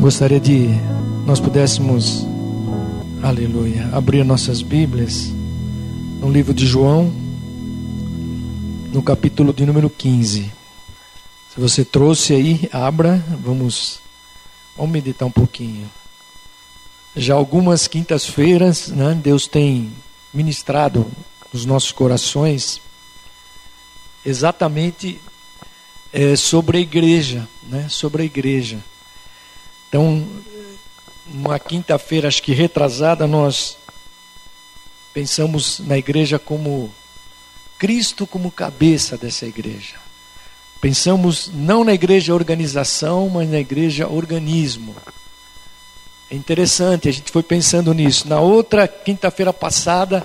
Gostaria de nós pudéssemos, aleluia, abrir nossas Bíblias no livro de João, no capítulo de número 15. Se você trouxe aí, abra, vamos, vamos meditar um pouquinho. Já algumas quintas-feiras, né, Deus tem ministrado nos nossos corações exatamente é, sobre a igreja, né, sobre a igreja. Então, uma quinta-feira, acho que retrasada, nós pensamos na igreja como Cristo como cabeça dessa igreja. Pensamos não na igreja organização, mas na igreja organismo. É interessante, a gente foi pensando nisso. Na outra quinta-feira passada,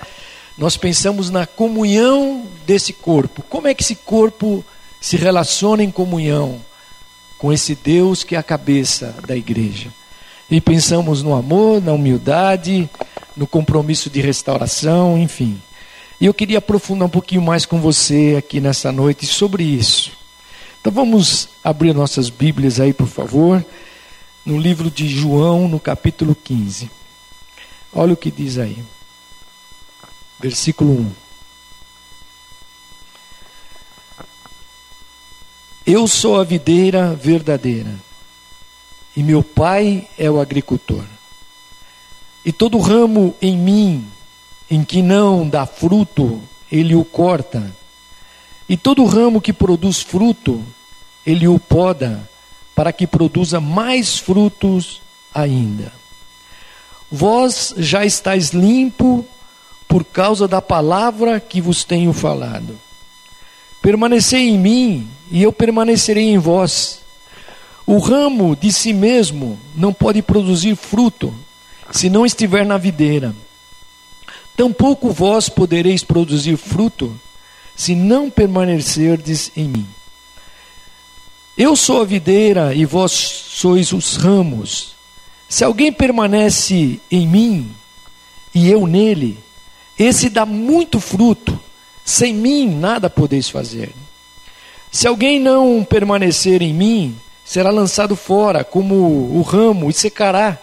nós pensamos na comunhão desse corpo. Como é que esse corpo se relaciona em comunhão? Com esse Deus que é a cabeça da igreja. E pensamos no amor, na humildade, no compromisso de restauração, enfim. E eu queria aprofundar um pouquinho mais com você aqui nessa noite sobre isso. Então vamos abrir nossas Bíblias aí, por favor, no livro de João, no capítulo 15. Olha o que diz aí. Versículo 1. Eu sou a videira verdadeira, e meu pai é o agricultor. E todo ramo em mim em que não dá fruto, ele o corta. E todo ramo que produz fruto, ele o poda, para que produza mais frutos ainda. Vós já estáis limpo por causa da palavra que vos tenho falado. Permanecei em mim e eu permanecerei em vós. O ramo de si mesmo não pode produzir fruto se não estiver na videira. Tampouco vós podereis produzir fruto se não permanecerdes em mim. Eu sou a videira e vós sois os ramos. Se alguém permanece em mim e eu nele, esse dá muito fruto sem mim nada podeis fazer. Se alguém não permanecer em mim, será lançado fora, como o ramo, e secará.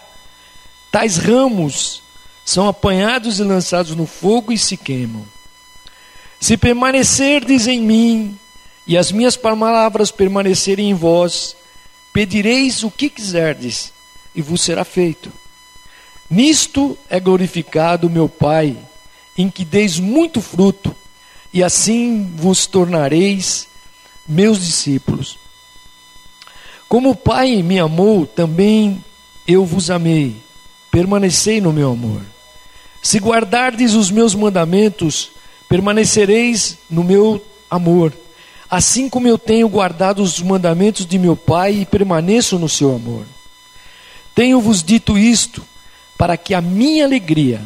Tais ramos são apanhados e lançados no fogo e se queimam. Se permanecerdes em mim, e as minhas palavras permanecerem em vós, pedireis o que quiserdes, e vos será feito. Nisto é glorificado meu Pai, em que deis muito fruto, e assim vos tornareis meus discípulos. Como o Pai me amou, também eu vos amei. Permanecei no meu amor. Se guardardes os meus mandamentos, permanecereis no meu amor, assim como eu tenho guardado os mandamentos de meu Pai e permaneço no seu amor. Tenho-vos dito isto, para que a minha alegria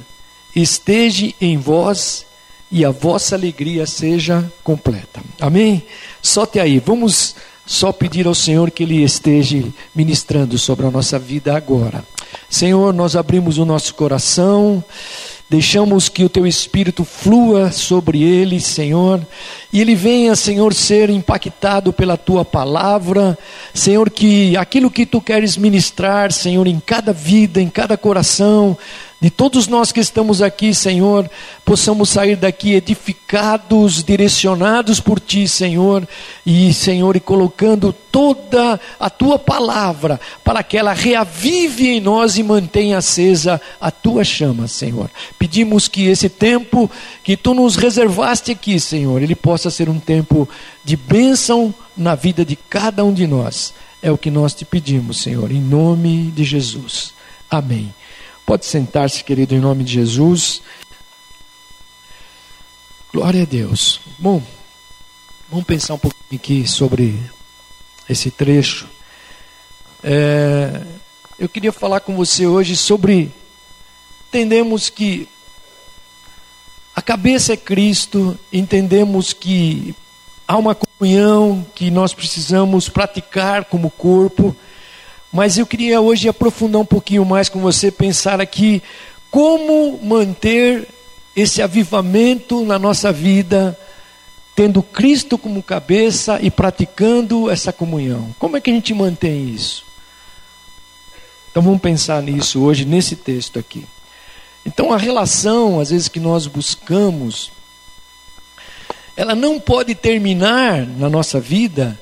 esteja em vós e a vossa alegria seja completa. Amém? Solte aí, vamos só pedir ao Senhor que Ele esteja ministrando sobre a nossa vida agora. Senhor, nós abrimos o nosso coração Deixamos que o teu espírito flua sobre ele, Senhor, e ele venha, Senhor, ser impactado pela tua palavra, Senhor, que aquilo que tu queres ministrar, Senhor, em cada vida, em cada coração, de todos nós que estamos aqui, Senhor, possamos sair daqui edificados, direcionados por Ti, Senhor, e, Senhor, e colocando toda a Tua palavra para que ela reavive em nós e mantenha acesa a Tua chama, Senhor. Pedimos que esse tempo que Tu nos reservaste aqui, Senhor, ele possa ser um tempo de bênção na vida de cada um de nós. É o que nós te pedimos, Senhor, em nome de Jesus. Amém. Pode sentar-se, querido, em nome de Jesus. Glória a Deus. Bom, vamos pensar um pouquinho aqui sobre esse trecho. É, eu queria falar com você hoje sobre. Entendemos que a cabeça é Cristo, entendemos que há uma comunhão que nós precisamos praticar como corpo. Mas eu queria hoje aprofundar um pouquinho mais com você, pensar aqui como manter esse avivamento na nossa vida, tendo Cristo como cabeça e praticando essa comunhão. Como é que a gente mantém isso? Então vamos pensar nisso hoje, nesse texto aqui. Então a relação, às vezes, que nós buscamos, ela não pode terminar na nossa vida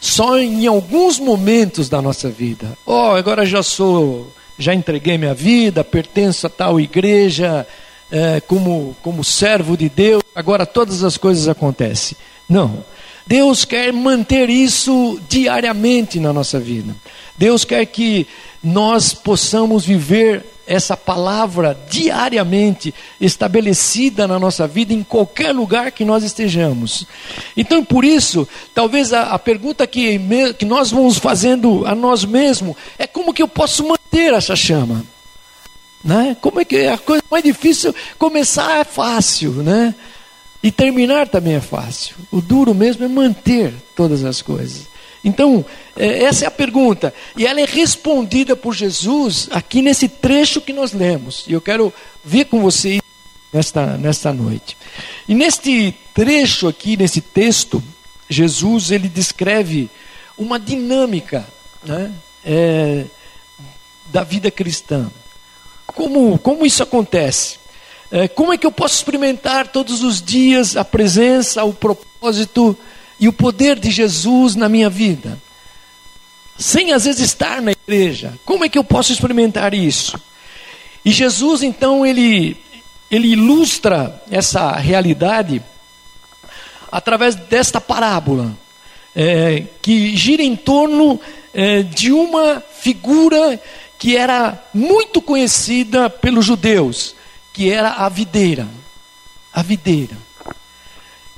só em alguns momentos da nossa vida. Oh, agora já sou, já entreguei minha vida, pertenço a tal igreja, é, como, como servo de Deus, agora todas as coisas acontecem. Não. Deus quer manter isso diariamente na nossa vida. Deus quer que nós possamos viver essa palavra diariamente estabelecida na nossa vida, em qualquer lugar que nós estejamos. Então, por isso, talvez a, a pergunta que, que nós vamos fazendo a nós mesmos é como que eu posso manter essa chama? Né? Como é que a coisa mais difícil começar é fácil, né? E terminar também é fácil. O duro mesmo é manter todas as coisas. Então, é, essa é a pergunta. E ela é respondida por Jesus aqui nesse trecho que nós lemos. E eu quero ver com vocês nesta, nesta noite. E neste trecho aqui, nesse texto, Jesus ele descreve uma dinâmica né, é, da vida cristã. Como, como isso acontece? É, como é que eu posso experimentar todos os dias a presença, o propósito e o poder de Jesus na minha vida? Sem às vezes estar na igreja. Como é que eu posso experimentar isso? E Jesus então ele ele ilustra essa realidade através desta parábola é, que gira em torno é, de uma figura que era muito conhecida pelos judeus que era a videira. A videira.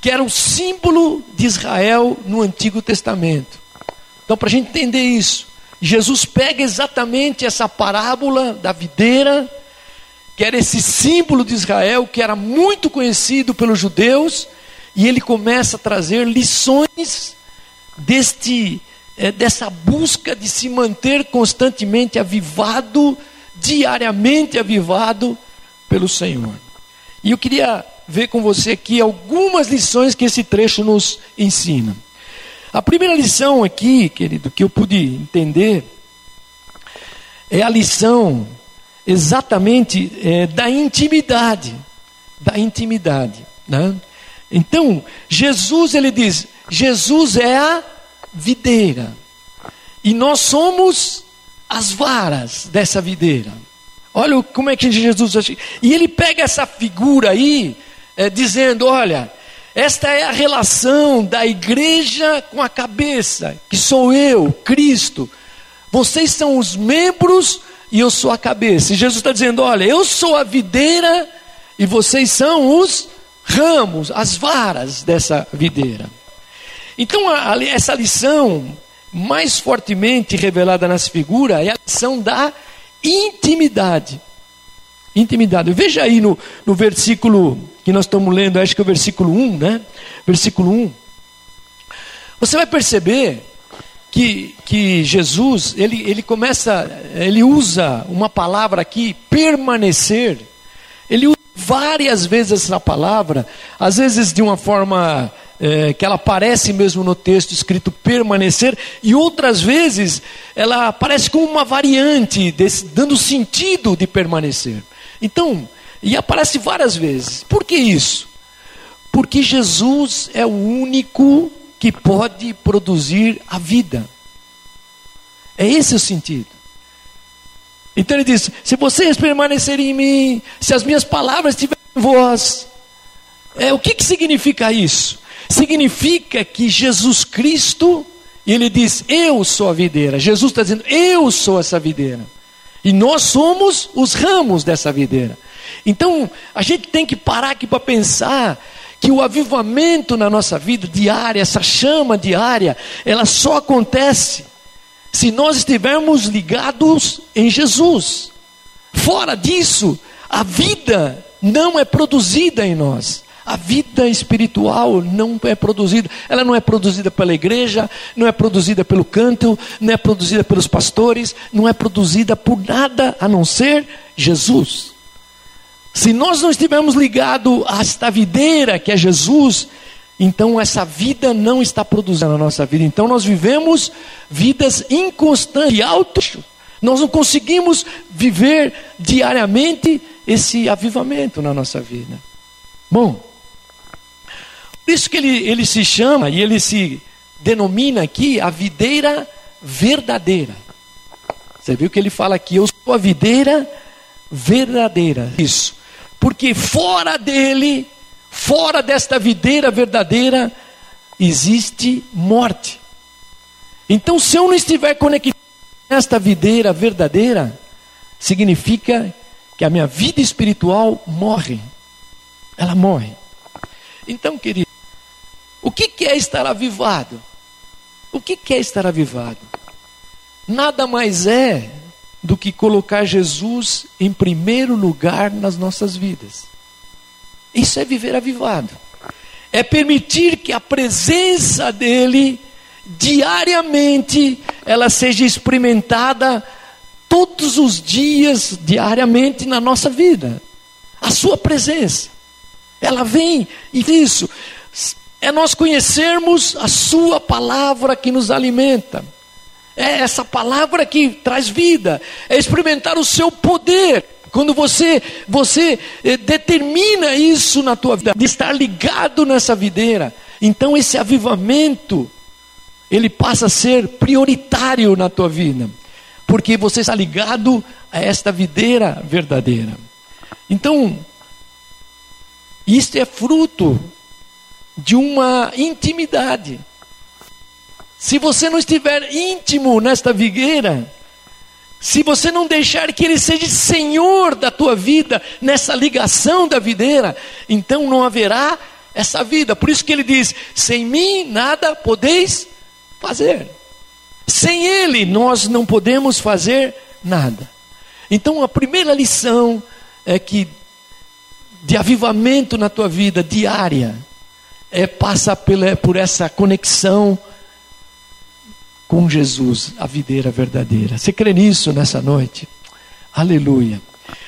Que era o símbolo de Israel no Antigo Testamento. Então, para a gente entender isso, Jesus pega exatamente essa parábola da videira, que era esse símbolo de Israel, que era muito conhecido pelos judeus, e ele começa a trazer lições deste, é, dessa busca de se manter constantemente avivado, diariamente avivado pelo Senhor. E eu queria ver com você aqui algumas lições que esse trecho nos ensina. A primeira lição aqui, querido, que eu pude entender, é a lição exatamente é, da intimidade. Da intimidade. Né? Então, Jesus, ele diz: Jesus é a videira, e nós somos as varas dessa videira. Olha como é que Jesus. E ele pega essa figura aí, é, dizendo: olha, esta é a relação da igreja com a cabeça, que sou eu, Cristo. Vocês são os membros e eu sou a cabeça. E Jesus está dizendo: olha, eu sou a videira e vocês são os ramos, as varas dessa videira. Então, a, a, essa lição mais fortemente revelada nessa figura é a lição da intimidade. Intimidade. Veja aí no, no versículo que nós estamos lendo, acho que é o versículo 1, né? Versículo 1. Você vai perceber que, que Jesus, ele, ele começa, ele usa uma palavra aqui, permanecer. Ele usa várias vezes essa palavra, às vezes de uma forma é, que ela aparece mesmo no texto escrito permanecer, e outras vezes ela aparece como uma variante, desse, dando sentido de permanecer. Então, e aparece várias vezes. Por que isso? Porque Jesus é o único que pode produzir a vida. É esse o sentido. Então ele diz: se vocês permanecerem em mim, se as minhas palavras estiverem em vós, é, o que, que significa isso? significa que Jesus Cristo, ele diz: Eu sou a videira. Jesus está dizendo: Eu sou essa videira. E nós somos os ramos dessa videira. Então, a gente tem que parar aqui para pensar que o avivamento na nossa vida diária, essa chama diária, ela só acontece se nós estivermos ligados em Jesus. Fora disso, a vida não é produzida em nós. A vida espiritual não é produzida, ela não é produzida pela igreja, não é produzida pelo canto, não é produzida pelos pastores, não é produzida por nada a não ser Jesus. Se nós não estivermos ligados a esta videira que é Jesus, então essa vida não está produzindo na nossa vida. Então nós vivemos vidas inconstantes, altos. Nós não conseguimos viver diariamente esse avivamento na nossa vida. Bom, por isso que ele, ele se chama e ele se denomina aqui a videira verdadeira. Você viu que ele fala aqui, eu sou a videira verdadeira. Isso. Porque fora dele, fora desta videira verdadeira, existe morte. Então, se eu não estiver conectado nesta videira verdadeira, significa que a minha vida espiritual morre. Ela morre. Então, querido, o que é estar avivado? O que é estar avivado? Nada mais é do que colocar Jesus em primeiro lugar nas nossas vidas. Isso é viver avivado. É permitir que a presença dele diariamente ela seja experimentada todos os dias, diariamente na nossa vida. A sua presença. Ela vem e isso é nós conhecermos a Sua palavra que nos alimenta. É essa palavra que traz vida. É experimentar o seu poder. Quando você você eh, determina isso na tua vida, de estar ligado nessa videira, então esse avivamento ele passa a ser prioritário na tua vida, porque você está ligado a esta videira verdadeira. Então, isto é fruto de uma intimidade. Se você não estiver íntimo nesta vigueira, se você não deixar que Ele seja Senhor da tua vida, nessa ligação da videira, então não haverá essa vida. Por isso que Ele diz: sem mim nada podeis fazer. Sem Ele nós não podemos fazer nada. Então a primeira lição é que de avivamento na tua vida diária é, passa por essa conexão com Jesus, a videira verdadeira. Você crê nisso nessa noite? Aleluia.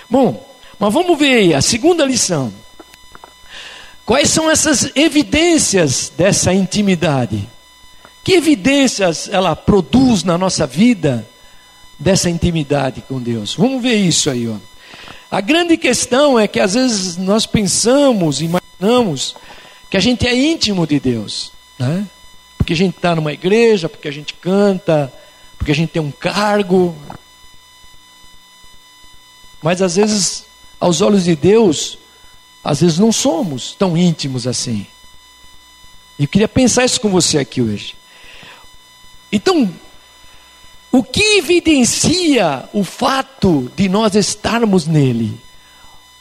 Bom, mas vamos ver aí a segunda lição. Quais são essas evidências dessa intimidade? Que evidências ela produz na nossa vida dessa intimidade com Deus? Vamos ver isso aí, ó. A grande questão é que às vezes nós pensamos, imaginamos que a gente é íntimo de Deus, né? Porque a gente está numa igreja, porque a gente canta, porque a gente tem um cargo. Mas às vezes, aos olhos de Deus, às vezes não somos tão íntimos assim. E eu queria pensar isso com você aqui hoje. Então, o que evidencia o fato de nós estarmos nele?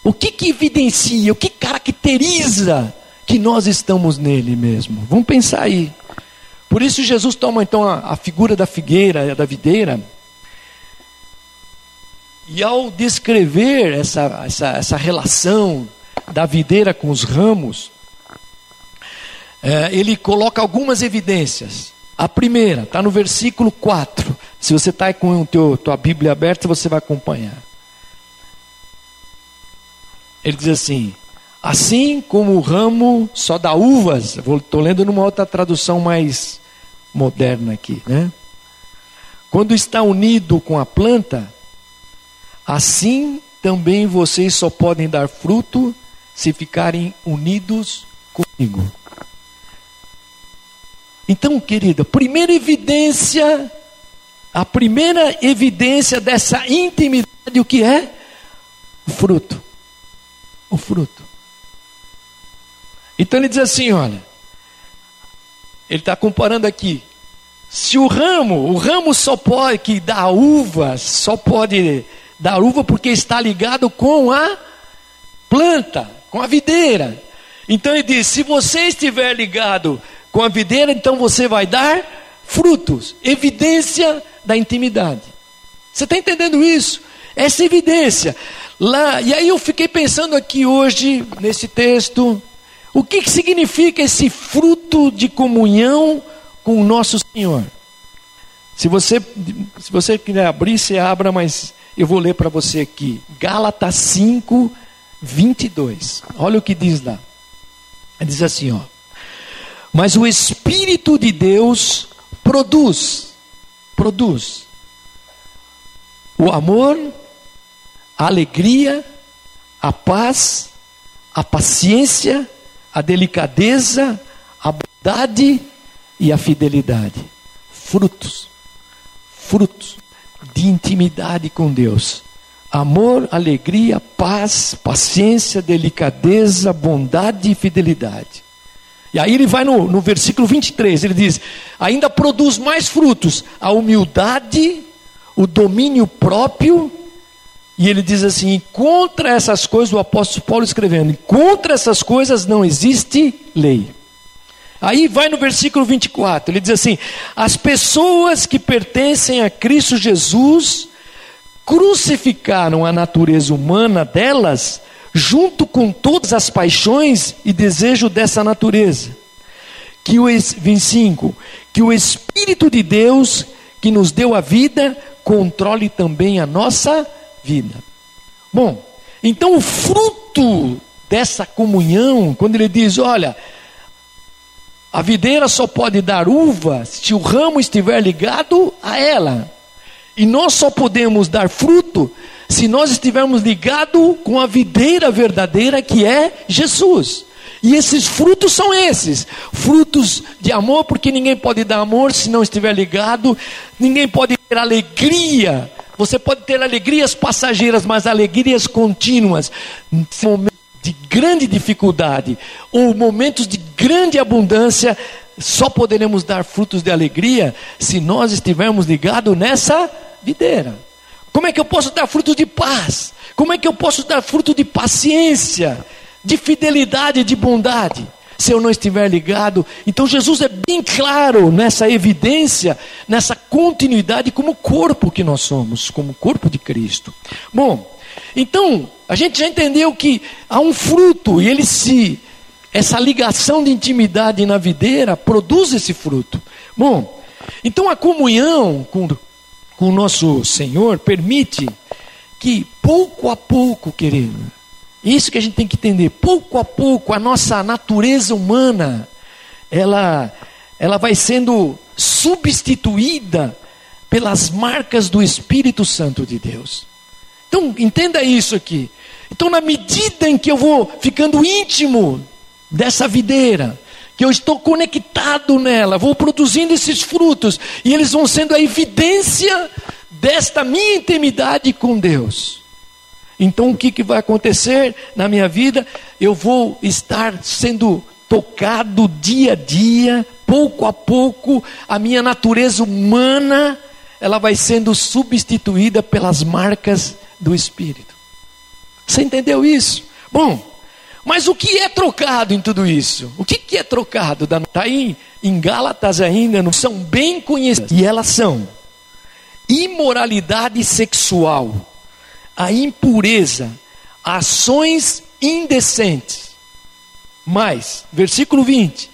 O que, que evidencia, o que caracteriza que nós estamos nele mesmo. Vamos pensar aí. Por isso Jesus toma então a, a figura da figueira, da videira, e ao descrever essa, essa, essa relação da videira com os ramos, é, ele coloca algumas evidências. A primeira está no versículo 4. Se você está com a tua Bíblia aberta, você vai acompanhar. Ele diz assim: Assim como o ramo só dá uvas, estou lendo numa outra tradução mais moderna aqui, né? Quando está unido com a planta, assim também vocês só podem dar fruto se ficarem unidos comigo. Então, querida, primeira evidência, a primeira evidência dessa intimidade, o que é? O fruto. O fruto. Então ele diz assim: olha, ele está comparando aqui. Se o ramo, o ramo só pode que dá uva, só pode dar uva porque está ligado com a planta, com a videira. Então ele diz: se você estiver ligado com a videira, então você vai dar frutos, evidência da intimidade. Você está entendendo isso? Essa evidência. Lá, e aí eu fiquei pensando aqui hoje, nesse texto, o que, que significa esse fruto de comunhão com o nosso Senhor? Se você, se você quiser abrir, você abra, mas eu vou ler para você aqui. Gálatas 5, 22. Olha o que diz lá. Diz assim, ó. Mas o Espírito de Deus produz, produz o amor, a alegria, a paz, a paciência, a delicadeza, a bondade e a fidelidade. Frutos, frutos de intimidade com Deus. Amor, alegria, paz, paciência, delicadeza, bondade e fidelidade. E aí ele vai no, no versículo 23, ele diz: ainda produz mais frutos, a humildade, o domínio próprio. E ele diz assim: contra essas coisas, o apóstolo Paulo escrevendo, contra essas coisas não existe lei. Aí vai no versículo 24, ele diz assim: as pessoas que pertencem a Cristo Jesus crucificaram a natureza humana delas, junto com todas as paixões e desejo dessa natureza. Que o 25, que o Espírito de Deus que nos deu a vida controle também a nossa vida. Bom, então o fruto dessa comunhão, quando ele diz, olha, a videira só pode dar uva se o ramo estiver ligado a ela. E nós só podemos dar fruto se nós estivermos ligados com a videira verdadeira que é Jesus. E esses frutos são esses: frutos de amor, porque ninguém pode dar amor se não estiver ligado, ninguém pode ter alegria. Você pode ter alegrias passageiras, mas alegrias contínuas. Momentos de grande dificuldade ou momentos de grande abundância, só poderemos dar frutos de alegria se nós estivermos ligados nessa videira. Como é que eu posso dar frutos de paz? Como é que eu posso dar fruto de paciência, de fidelidade, de bondade? Se eu não estiver ligado, então Jesus é bem claro nessa evidência, nessa continuidade como corpo que nós somos, como corpo de Cristo. Bom, então a gente já entendeu que há um fruto e ele se essa ligação de intimidade na videira produz esse fruto. Bom, então a comunhão com, com o nosso Senhor permite que pouco a pouco, querido, isso que a gente tem que entender, pouco a pouco a nossa natureza humana, ela, ela vai sendo substituída pelas marcas do Espírito Santo de Deus. Então, entenda isso aqui. Então, na medida em que eu vou ficando íntimo dessa videira, que eu estou conectado nela, vou produzindo esses frutos, e eles vão sendo a evidência desta minha intimidade com Deus. Então o que, que vai acontecer na minha vida? Eu vou estar sendo tocado dia a dia, pouco a pouco, a minha natureza humana, ela vai sendo substituída pelas marcas do Espírito. Você entendeu isso? Bom, mas o que é trocado em tudo isso? O que, que é trocado? Está aí em Gálatas ainda, não são bem conhecidas. E elas são imoralidade sexual, a impureza, ações indecentes. Mais, versículo 20: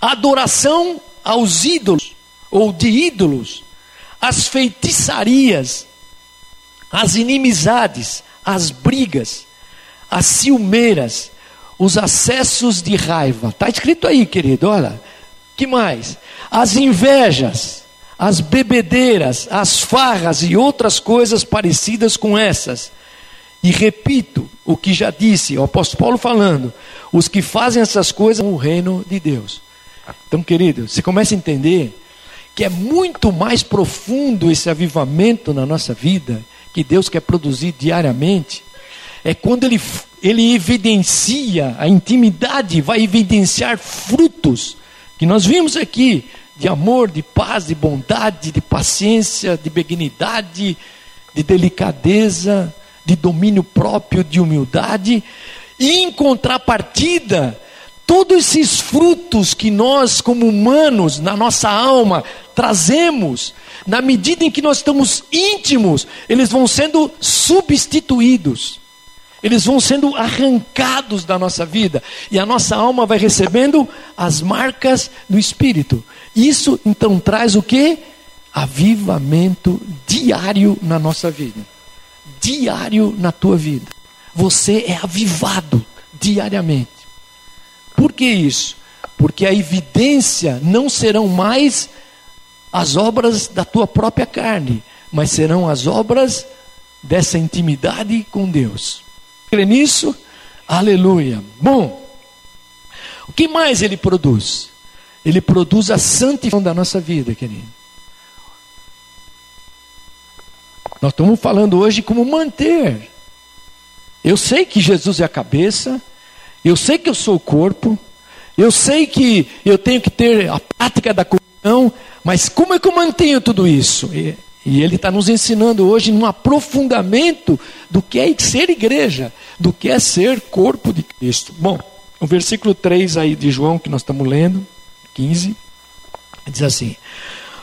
adoração aos ídolos, ou de ídolos, as feitiçarias, as inimizades, as brigas, as ciumeiras, os acessos de raiva. Está escrito aí, querido, olha. Que mais? As invejas, as bebedeiras, as farras e outras coisas parecidas com essas. E repito o que já disse, o apóstolo Paulo falando: os que fazem essas coisas o reino de Deus. Então, querido, você começa a entender que é muito mais profundo esse avivamento na nossa vida, que Deus quer produzir diariamente, é quando Ele, ele evidencia a intimidade, vai evidenciar frutos, que nós vimos aqui, de amor, de paz, de bondade, de paciência, de benignidade, de delicadeza, de domínio próprio, de humildade, e em contrapartida, todos esses frutos que nós, como humanos, na nossa alma, trazemos, na medida em que nós estamos íntimos, eles vão sendo substituídos. Eles vão sendo arrancados da nossa vida. E a nossa alma vai recebendo as marcas do Espírito. Isso então traz o que? Avivamento diário na nossa vida, diário na tua vida. Você é avivado diariamente. Por que isso? Porque a evidência não serão mais as obras da tua própria carne, mas serão as obras dessa intimidade com Deus. Crê nisso? Aleluia. Bom, o que mais ele produz? Ele produz a santificação da nossa vida, querido. Nós estamos falando hoje como manter. Eu sei que Jesus é a cabeça, eu sei que eu sou o corpo, eu sei que eu tenho que ter a prática da comunhão, mas como é que eu mantenho tudo isso? E, e ele está nos ensinando hoje num aprofundamento do que é ser igreja, do que é ser corpo de Cristo. Bom, o versículo 3 aí de João que nós estamos lendo, 15, diz assim: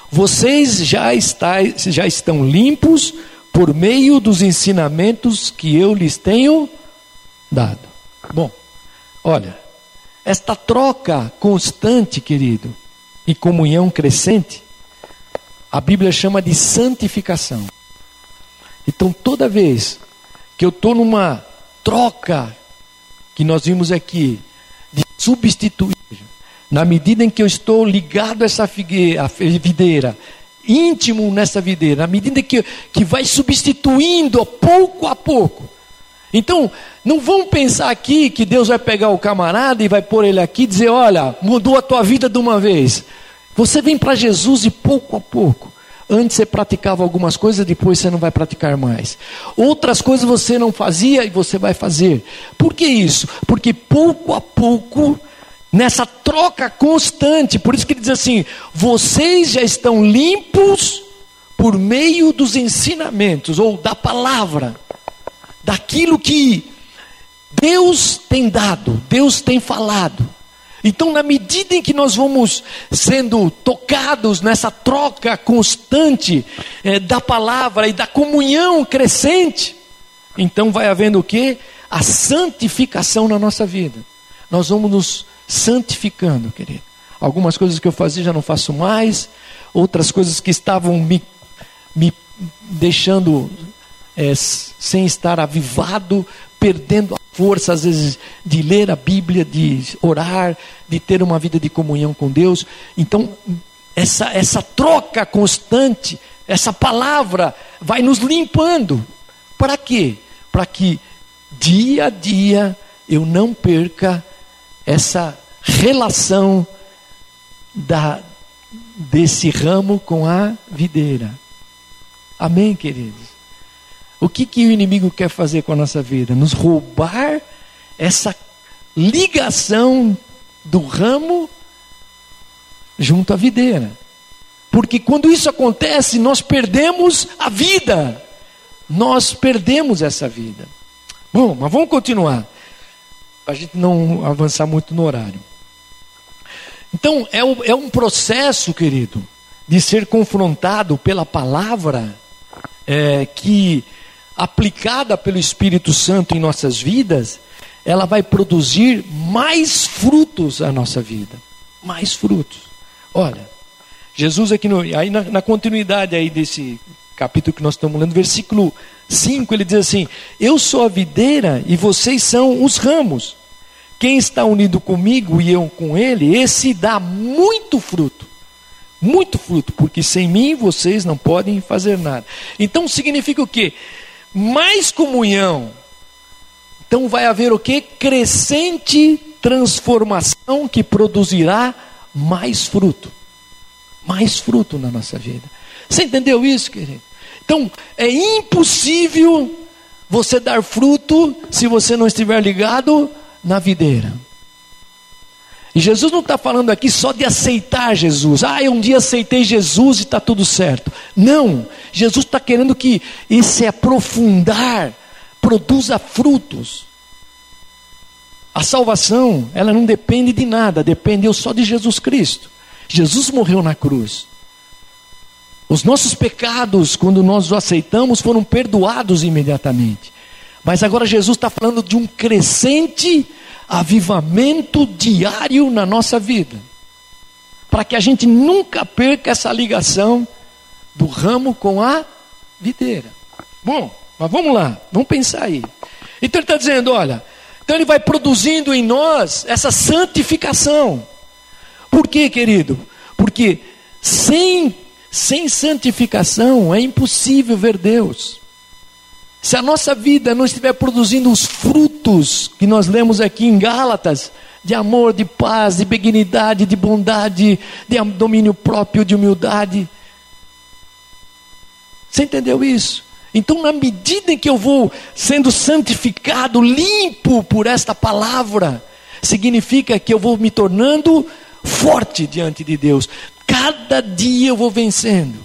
Vocês já, está, já estão limpos por meio dos ensinamentos que eu lhes tenho dado. Bom, olha, esta troca constante, querido, e comunhão crescente, a Bíblia chama de santificação. Então, toda vez que eu estou numa troca, que nós vimos aqui, de substituir, na medida em que eu estou ligado a essa figueira, a videira, íntimo nessa videira, na medida que, que vai substituindo pouco a pouco. Então, não vão pensar aqui que Deus vai pegar o camarada e vai pôr ele aqui e dizer: olha, mudou a tua vida de uma vez. Você vem para Jesus e pouco a pouco. Antes você praticava algumas coisas, depois você não vai praticar mais. Outras coisas você não fazia e você vai fazer. Por que isso? Porque pouco a pouco, nessa troca constante, por isso que ele diz assim: vocês já estão limpos por meio dos ensinamentos, ou da palavra, daquilo que Deus tem dado, Deus tem falado. Então, na medida em que nós vamos sendo tocados nessa troca constante é, da palavra e da comunhão crescente, então vai havendo o que? A santificação na nossa vida. Nós vamos nos santificando, querido. Algumas coisas que eu fazia já não faço mais, outras coisas que estavam me, me deixando é, sem estar avivado, perdendo a força, às vezes, de ler a Bíblia, de orar, de ter uma vida de comunhão com Deus. Então, essa, essa troca constante, essa palavra vai nos limpando. Para quê? Para que dia a dia eu não perca essa relação da, desse ramo com a videira. Amém, queridos? O que, que o inimigo quer fazer com a nossa vida? Nos roubar essa ligação do ramo junto à videira. Porque quando isso acontece, nós perdemos a vida. Nós perdemos essa vida. Bom, mas vamos continuar. Para a gente não avançar muito no horário. Então, é um, é um processo, querido, de ser confrontado pela palavra é, que aplicada pelo Espírito Santo em nossas vidas, ela vai produzir mais frutos à nossa vida. Mais frutos. Olha, Jesus aqui no, aí na, na continuidade aí desse capítulo que nós estamos lendo, versículo 5, ele diz assim: Eu sou a videira e vocês são os ramos. Quem está unido comigo e eu com ele, esse dá muito fruto. Muito fruto, porque sem mim vocês não podem fazer nada. Então significa o quê? mais comunhão. Então vai haver o que? Crescente transformação que produzirá mais fruto. Mais fruto na nossa vida. Você entendeu isso, querido? Então, é impossível você dar fruto se você não estiver ligado na videira. E Jesus não está falando aqui só de aceitar Jesus. Ah, eu um dia aceitei Jesus e está tudo certo. Não. Jesus está querendo que esse aprofundar produza frutos. A salvação, ela não depende de nada, depende só de Jesus Cristo. Jesus morreu na cruz. Os nossos pecados, quando nós o aceitamos, foram perdoados imediatamente. Mas agora Jesus está falando de um crescente avivamento diário na nossa vida, para que a gente nunca perca essa ligação do ramo com a videira. Bom, mas vamos lá, vamos pensar aí. Então ele está dizendo: olha, então ele vai produzindo em nós essa santificação. Por quê, querido? Porque sem, sem santificação é impossível ver Deus. Se a nossa vida não estiver produzindo os frutos que nós lemos aqui em Gálatas, de amor, de paz, de benignidade, de bondade, de domínio próprio, de humildade. Você entendeu isso? Então, na medida em que eu vou sendo santificado, limpo por esta palavra, significa que eu vou me tornando forte diante de Deus. Cada dia eu vou vencendo.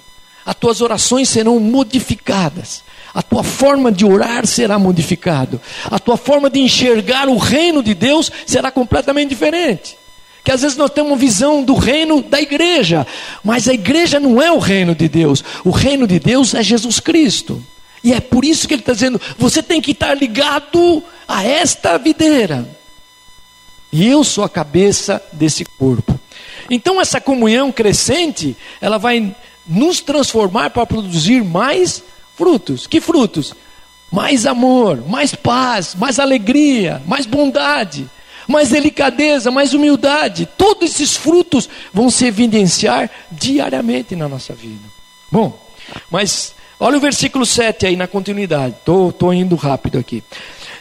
As tuas orações serão modificadas. A tua forma de orar será modificada. A tua forma de enxergar o reino de Deus será completamente diferente. Que às vezes nós temos uma visão do reino da igreja, mas a igreja não é o reino de Deus. O reino de Deus é Jesus Cristo. E é por isso que ele está dizendo: você tem que estar ligado a esta videira. E eu sou a cabeça desse corpo. Então essa comunhão crescente, ela vai nos transformar para produzir mais frutos. Que frutos? Mais amor, mais paz, mais alegria, mais bondade, mais delicadeza, mais humildade. Todos esses frutos vão se evidenciar diariamente na nossa vida. Bom, mas olha o versículo 7 aí na continuidade. Estou indo rápido aqui.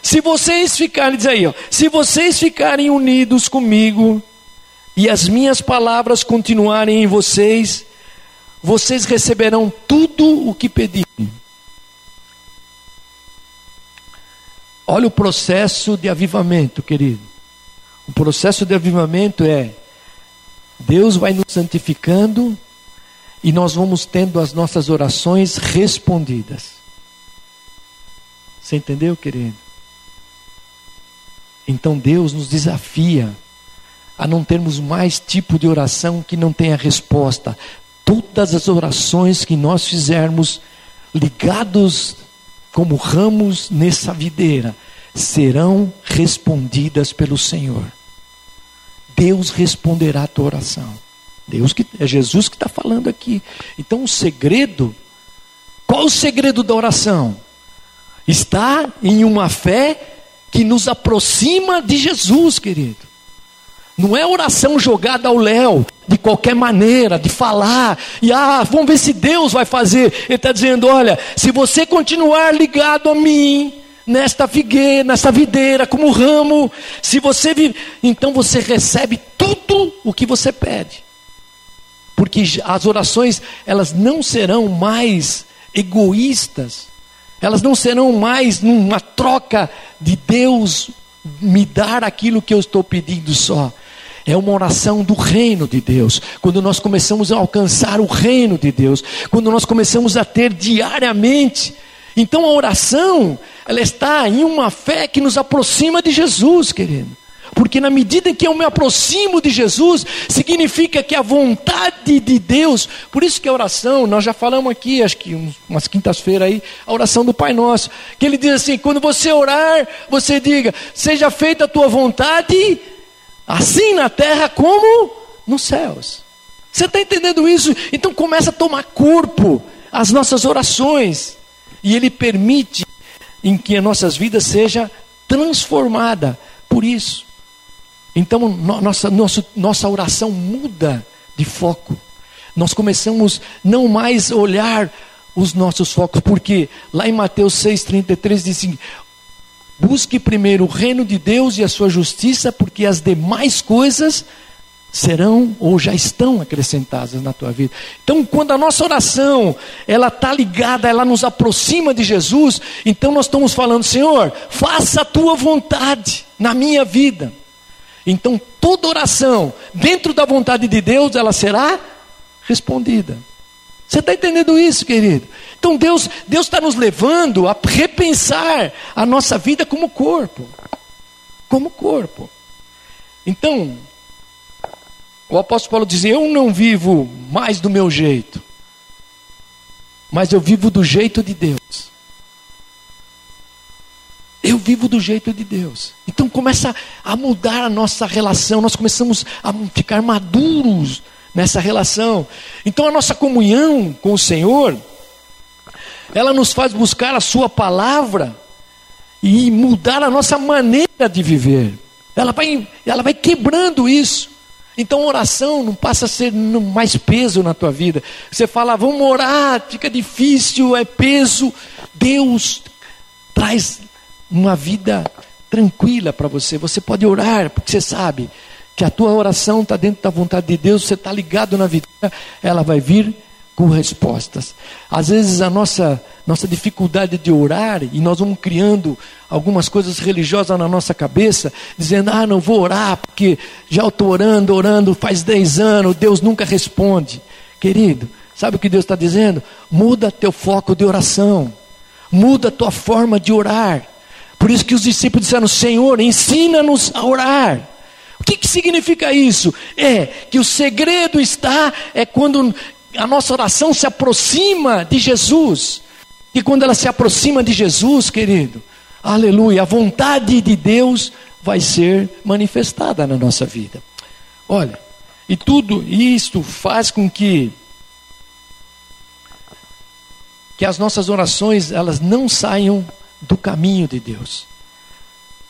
Se vocês ficarem, diz aí, ó, se vocês ficarem unidos comigo e as minhas palavras continuarem em vocês, vocês receberão tudo o que pedirem. Olha o processo de avivamento, querido. O processo de avivamento é Deus vai nos santificando e nós vamos tendo as nossas orações respondidas. Você entendeu, querido? Então Deus nos desafia a não termos mais tipo de oração que não tenha resposta. Todas as orações que nós fizermos ligados como ramos nessa videira, serão respondidas pelo Senhor. Deus responderá a tua oração. Deus que é Jesus que está falando aqui. Então o segredo, qual o segredo da oração? Está em uma fé que nos aproxima de Jesus, querido. Não é oração jogada ao léu, de qualquer maneira, de falar, e ah, vamos ver se Deus vai fazer. Ele está dizendo: olha, se você continuar ligado a mim, nesta figueira, nesta videira, como ramo, se você vive, então você recebe tudo o que você pede. Porque as orações, elas não serão mais egoístas, elas não serão mais numa troca de Deus me dar aquilo que eu estou pedindo só é uma oração do reino de Deus. Quando nós começamos a alcançar o reino de Deus, quando nós começamos a ter diariamente. Então a oração, ela está em uma fé que nos aproxima de Jesus, querido. Porque na medida em que eu me aproximo de Jesus, significa que a vontade de Deus, por isso que a oração, nós já falamos aqui, acho que umas quintas-feiras aí, a oração do Pai Nosso, que ele diz assim: quando você orar, você diga, seja feita a tua vontade, assim na terra como nos céus. Você está entendendo isso? Então começa a tomar corpo as nossas orações. E Ele permite em que a nossas vidas seja transformada por isso. Então nossa, nossa, nossa oração muda de foco. Nós começamos não mais olhar os nossos focos, porque lá em Mateus 6,33 diz assim: Busque primeiro o reino de Deus e a sua justiça, porque as demais coisas serão ou já estão acrescentadas na tua vida. Então, quando a nossa oração ela está ligada, ela nos aproxima de Jesus, então nós estamos falando, Senhor, faça a tua vontade na minha vida. Então, toda oração dentro da vontade de Deus, ela será respondida. Você está entendendo isso, querido? Então Deus Deus está nos levando a repensar a nossa vida como corpo, como corpo. Então o apóstolo Paulo diz: Eu não vivo mais do meu jeito, mas eu vivo do jeito de Deus. Eu vivo do jeito de Deus. Então começa a mudar a nossa relação, nós começamos a ficar maduros nessa relação. Então a nossa comunhão com o Senhor, ela nos faz buscar a Sua palavra e mudar a nossa maneira de viver. Ela vai, ela vai quebrando isso. Então oração não passa a ser mais peso na tua vida. Você fala, vamos orar, fica difícil, é peso. Deus traz uma vida tranquila para você. Você pode orar, porque você sabe que a tua oração está dentro da vontade de Deus, você está ligado na vida, ela vai vir com respostas. Às vezes a nossa, nossa dificuldade de orar, e nós vamos criando algumas coisas religiosas na nossa cabeça, dizendo, ah, não vou orar, porque já estou orando, orando faz 10 anos, Deus nunca responde. Querido, sabe o que Deus está dizendo? Muda teu foco de oração, muda tua forma de orar. Por isso que os discípulos disseram, Senhor, ensina-nos a orar. O que, que significa isso? É que o segredo está é quando a nossa oração se aproxima de Jesus. E quando ela se aproxima de Jesus, querido, aleluia, a vontade de Deus vai ser manifestada na nossa vida. Olha, e tudo isto faz com que que as nossas orações elas não saiam do caminho de Deus.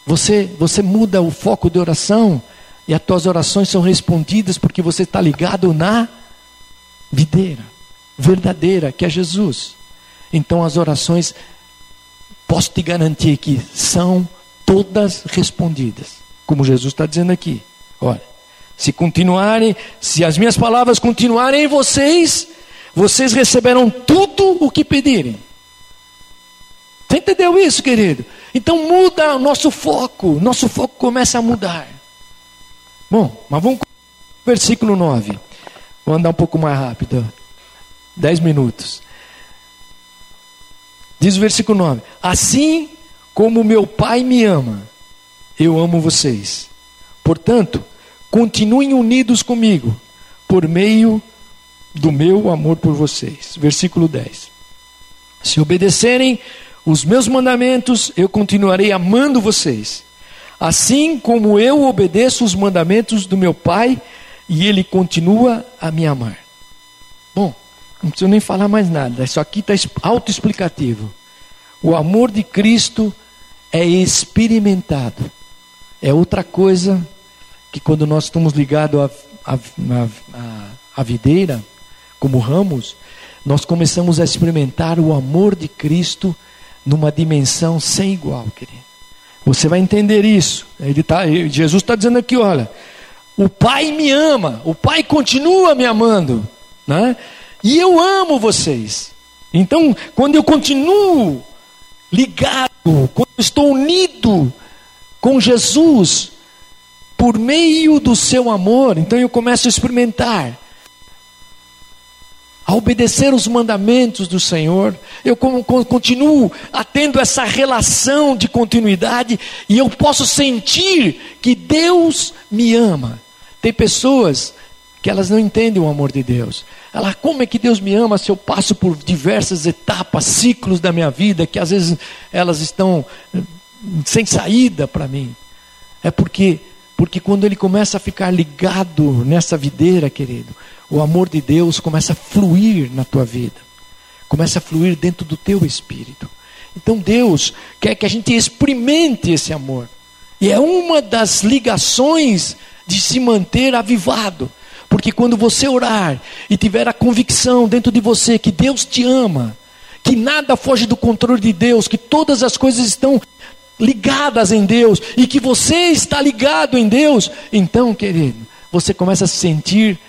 Você você muda o foco de oração e as tuas orações são respondidas porque você está ligado na videira, verdadeira, que é Jesus. Então as orações, posso te garantir que são todas respondidas, como Jesus está dizendo aqui. Olha, se continuarem, se as minhas palavras continuarem em vocês, vocês receberão tudo o que pedirem. Você entendeu isso, querido? Então muda o nosso foco, nosso foco começa a mudar. Bom, mas vamos versículo 9. Vou andar um pouco mais rápido. Dez minutos. Diz o versículo 9: Assim como meu Pai me ama, eu amo vocês. Portanto, continuem unidos comigo, por meio do meu amor por vocês. Versículo 10. Se obedecerem os meus mandamentos, eu continuarei amando vocês. Assim como eu obedeço os mandamentos do meu Pai e ele continua a me amar. Bom, não preciso nem falar mais nada, isso aqui está autoexplicativo. O amor de Cristo é experimentado. É outra coisa que quando nós estamos ligados à, à, videira, como ramos, nós começamos a experimentar o amor de Cristo numa dimensão sem igual, querido. Você vai entender isso. Ele tá, Jesus está dizendo aqui, olha, o Pai me ama, o Pai continua me amando, né? E eu amo vocês. Então, quando eu continuo ligado, quando eu estou unido com Jesus por meio do seu amor, então eu começo a experimentar a obedecer os mandamentos do Senhor, eu continuo tendo essa relação de continuidade e eu posso sentir que Deus me ama. Tem pessoas que elas não entendem o amor de Deus. Ela, como é que Deus me ama se eu passo por diversas etapas, ciclos da minha vida que às vezes elas estão eh, sem saída para mim? É porque porque quando ele começa a ficar ligado nessa videira, querido, o amor de Deus começa a fluir na tua vida. Começa a fluir dentro do teu espírito. Então Deus quer que a gente experimente esse amor. E é uma das ligações de se manter avivado. Porque quando você orar e tiver a convicção dentro de você que Deus te ama, que nada foge do controle de Deus, que todas as coisas estão ligadas em Deus e que você está ligado em Deus, então, querido, você começa a se sentir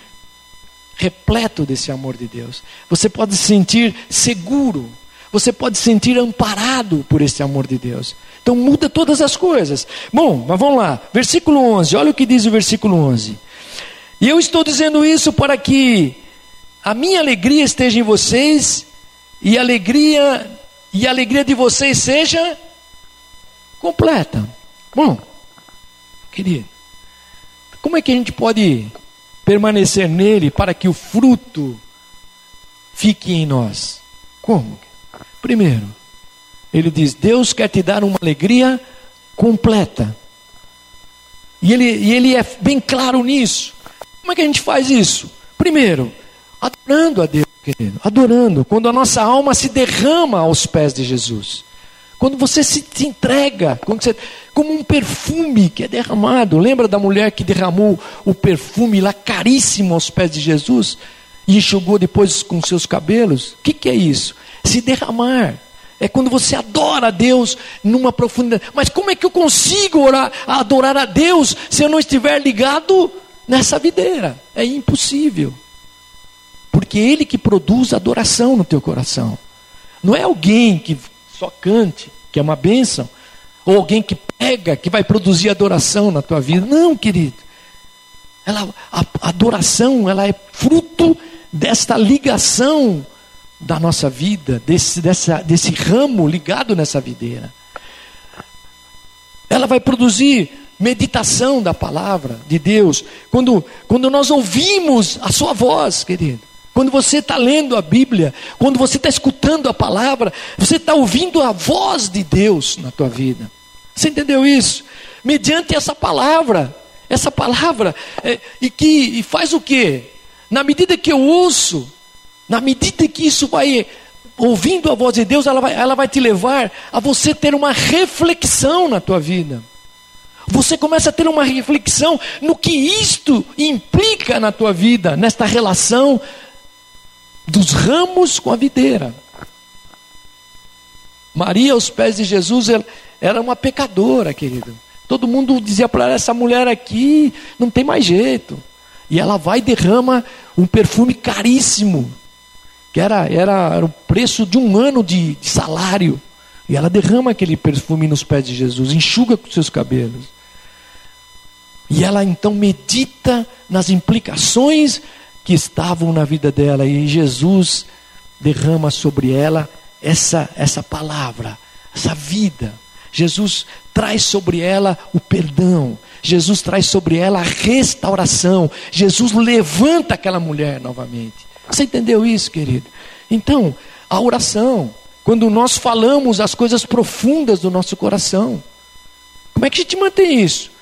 repleto desse amor de Deus. Você pode se sentir seguro, você pode se sentir amparado por esse amor de Deus. Então muda todas as coisas. Bom, mas vamos lá. Versículo 11. Olha o que diz o versículo 11. E eu estou dizendo isso para que a minha alegria esteja em vocês e a alegria e a alegria de vocês seja completa. Bom, querido, como é que a gente pode permanecer nele para que o fruto fique em nós? Como? Primeiro, ele diz: Deus quer te dar uma alegria completa. E ele, e ele é bem claro nisso. Como é que a gente faz isso? Primeiro, adorando a Deus, querido. Adorando. Quando a nossa alma se derrama aos pés de Jesus. Quando você se entrega, quando você, como um perfume que é derramado. Lembra da mulher que derramou o perfume lá caríssimo aos pés de Jesus? E enxugou depois com seus cabelos? O que, que é isso? Se derramar É quando você adora a Deus numa profundidade. Mas como é que eu consigo orar, adorar a Deus se eu não estiver ligado nessa videira? É impossível. Porque é Ele que produz adoração no teu coração. Não é alguém que só cante, que é uma bênção, ou alguém que pega, que vai produzir adoração na tua vida. Não, querido. Ela, a, a adoração, ela é fruto desta ligação da nossa vida, desse, dessa, desse ramo ligado nessa videira. Ela vai produzir meditação da palavra de Deus. Quando, quando nós ouvimos a sua voz, querido. Quando você está lendo a Bíblia, quando você está escutando a palavra, você está ouvindo a voz de Deus na tua vida. Você entendeu isso? Mediante essa palavra, essa palavra, é, e que e faz o quê? Na medida que eu ouço, na medida que isso vai ouvindo a voz de Deus, ela vai, ela vai te levar a você ter uma reflexão na tua vida. Você começa a ter uma reflexão no que isto implica na tua vida, nesta relação dos ramos com a videira. Maria, aos pés de Jesus, era uma pecadora, querido. Todo mundo dizia para ela: essa mulher aqui não tem mais jeito. E ela vai e derrama um perfume caríssimo, que era, era, era o preço de um ano de, de salário. E ela derrama aquele perfume nos pés de Jesus, enxuga com seus cabelos. E ela então medita nas implicações que estavam na vida dela, e Jesus derrama sobre ela essa, essa palavra, essa vida. Jesus traz sobre ela o perdão, Jesus traz sobre ela a restauração, Jesus levanta aquela mulher novamente. Você entendeu isso, querido? Então, a oração, quando nós falamos as coisas profundas do nosso coração, como é que a gente mantém isso?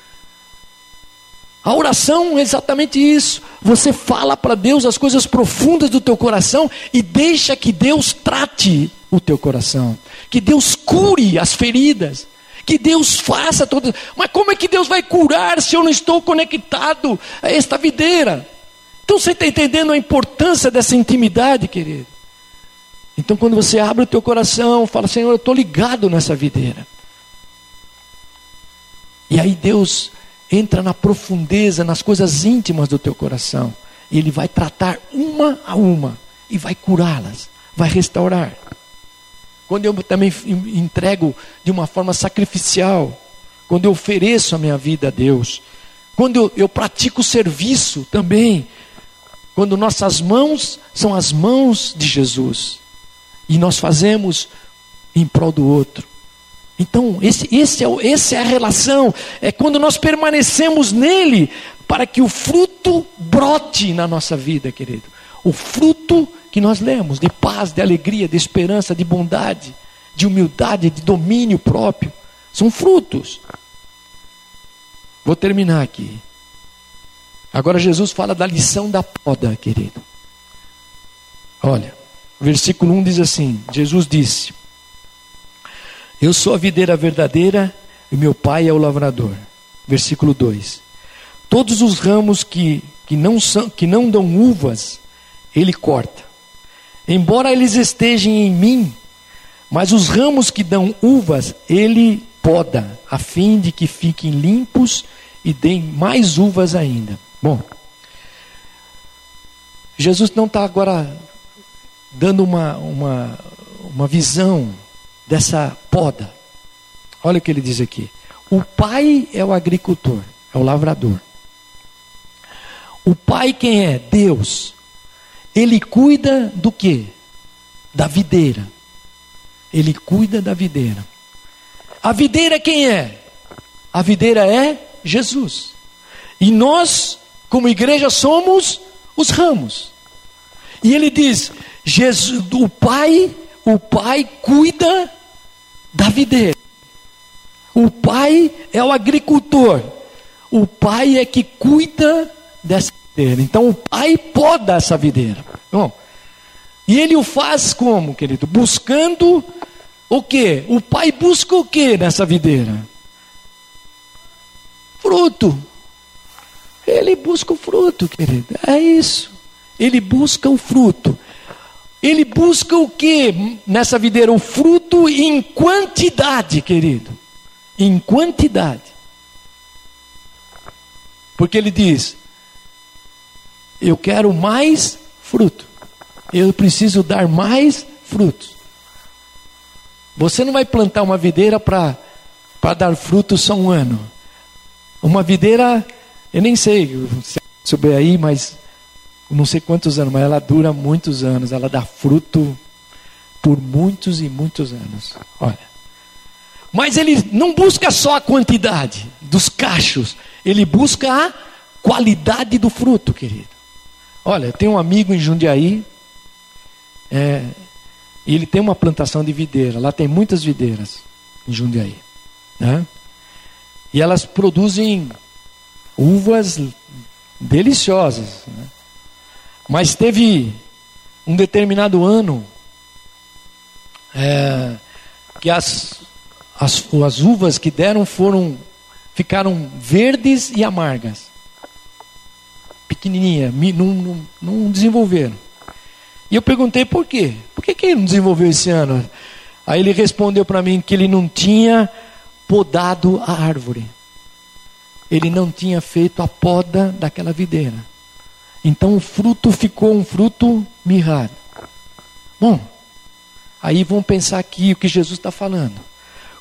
A oração é exatamente isso. Você fala para Deus as coisas profundas do teu coração e deixa que Deus trate o teu coração, que Deus cure as feridas, que Deus faça todas. Mas como é que Deus vai curar se eu não estou conectado a esta videira? Então você está entendendo a importância dessa intimidade, querido? Então quando você abre o teu coração, fala, Senhor, eu estou ligado nessa videira. E aí Deus entra na profundeza, nas coisas íntimas do teu coração. E Ele vai tratar uma a uma e vai curá-las, vai restaurar. Quando eu também entrego de uma forma sacrificial, quando eu ofereço a minha vida a Deus, quando eu, eu pratico serviço também, quando nossas mãos são as mãos de Jesus e nós fazemos em prol do outro. Então, esse, esse é, essa é a relação, é quando nós permanecemos nele, para que o fruto brote na nossa vida, querido. O fruto que nós lemos de paz, de alegria, de esperança, de bondade, de humildade, de domínio próprio, são frutos. Vou terminar aqui. Agora Jesus fala da lição da poda, querido. Olha, versículo 1 diz assim: Jesus disse: eu sou a videira verdadeira e meu pai é o lavrador. Versículo 2. Todos os ramos que, que, não, são, que não dão uvas, ele corta. Embora eles estejam em mim, mas os ramos que dão uvas, ele poda, a fim de que fiquem limpos e deem mais uvas ainda. Bom, Jesus não está agora dando uma, uma, uma visão dessa poda. Olha o que ele diz aqui. O pai é o agricultor, é o lavrador. O pai quem é? Deus. Ele cuida do que? Da videira. Ele cuida da videira. A videira quem é? A videira é Jesus. E nós, como igreja, somos os ramos. E ele diz: Jesus, o Pai o pai cuida da videira. O pai é o agricultor. O pai é que cuida dessa videira. Então o pai poda essa videira. Bom, e ele o faz como, querido? Buscando o que? O pai busca o que nessa videira? Fruto. Ele busca o fruto, querido. É isso. Ele busca o fruto. Ele busca o que nessa videira? O fruto em quantidade, querido. Em quantidade. Porque ele diz: Eu quero mais fruto. Eu preciso dar mais frutos. Você não vai plantar uma videira para dar frutos só um ano. Uma videira, eu nem sei se souber aí, mas não sei quantos anos, mas ela dura muitos anos, ela dá fruto por muitos e muitos anos. Olha. Mas ele não busca só a quantidade dos cachos, ele busca a qualidade do fruto, querido. Olha, tem um amigo em Jundiaí, é, ele tem uma plantação de videira, lá tem muitas videiras em Jundiaí. Né? E elas produzem uvas deliciosas. Né? Mas teve um determinado ano é, que as, as, as uvas que deram foram ficaram verdes e amargas. Pequenininha, não, não, não desenvolveram. E eu perguntei por quê? Por que, que ele não desenvolveu esse ano? Aí ele respondeu para mim que ele não tinha podado a árvore. Ele não tinha feito a poda daquela videira. Então o fruto ficou um fruto mirrado. Bom, aí vamos pensar aqui o que Jesus está falando.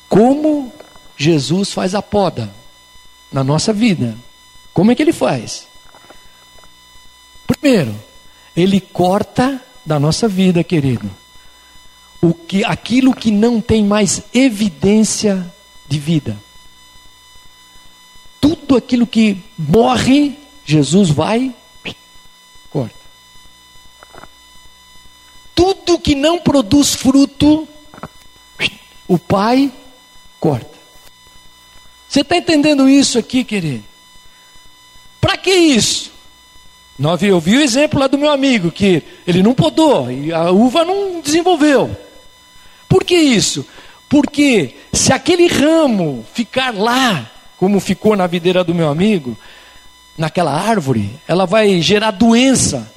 Como Jesus faz a poda na nossa vida? Como é que ele faz? Primeiro, ele corta da nossa vida, querido, o que aquilo que não tem mais evidência de vida. Tudo aquilo que morre, Jesus vai corta. Tudo que não produz fruto, o Pai corta. Você está entendendo isso aqui, querido? Para que isso? Eu vi o exemplo lá do meu amigo, que ele não podou e a uva não desenvolveu. Por que isso? Porque se aquele ramo ficar lá, como ficou na videira do meu amigo, naquela árvore, ela vai gerar doença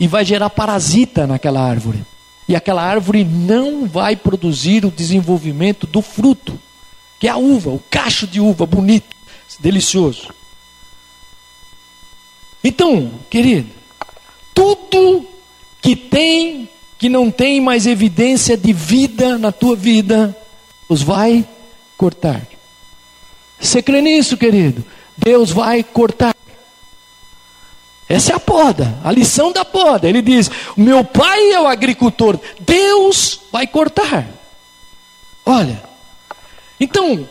e vai gerar parasita naquela árvore. E aquela árvore não vai produzir o desenvolvimento do fruto, que é a uva, o cacho de uva bonito, delicioso. Então, querido, tudo que tem, que não tem mais evidência de vida na tua vida, Deus vai cortar. Você crê nisso, querido? Deus vai cortar. Essa é a poda, a lição da poda. Ele diz: meu pai é o agricultor, Deus vai cortar. Olha, então,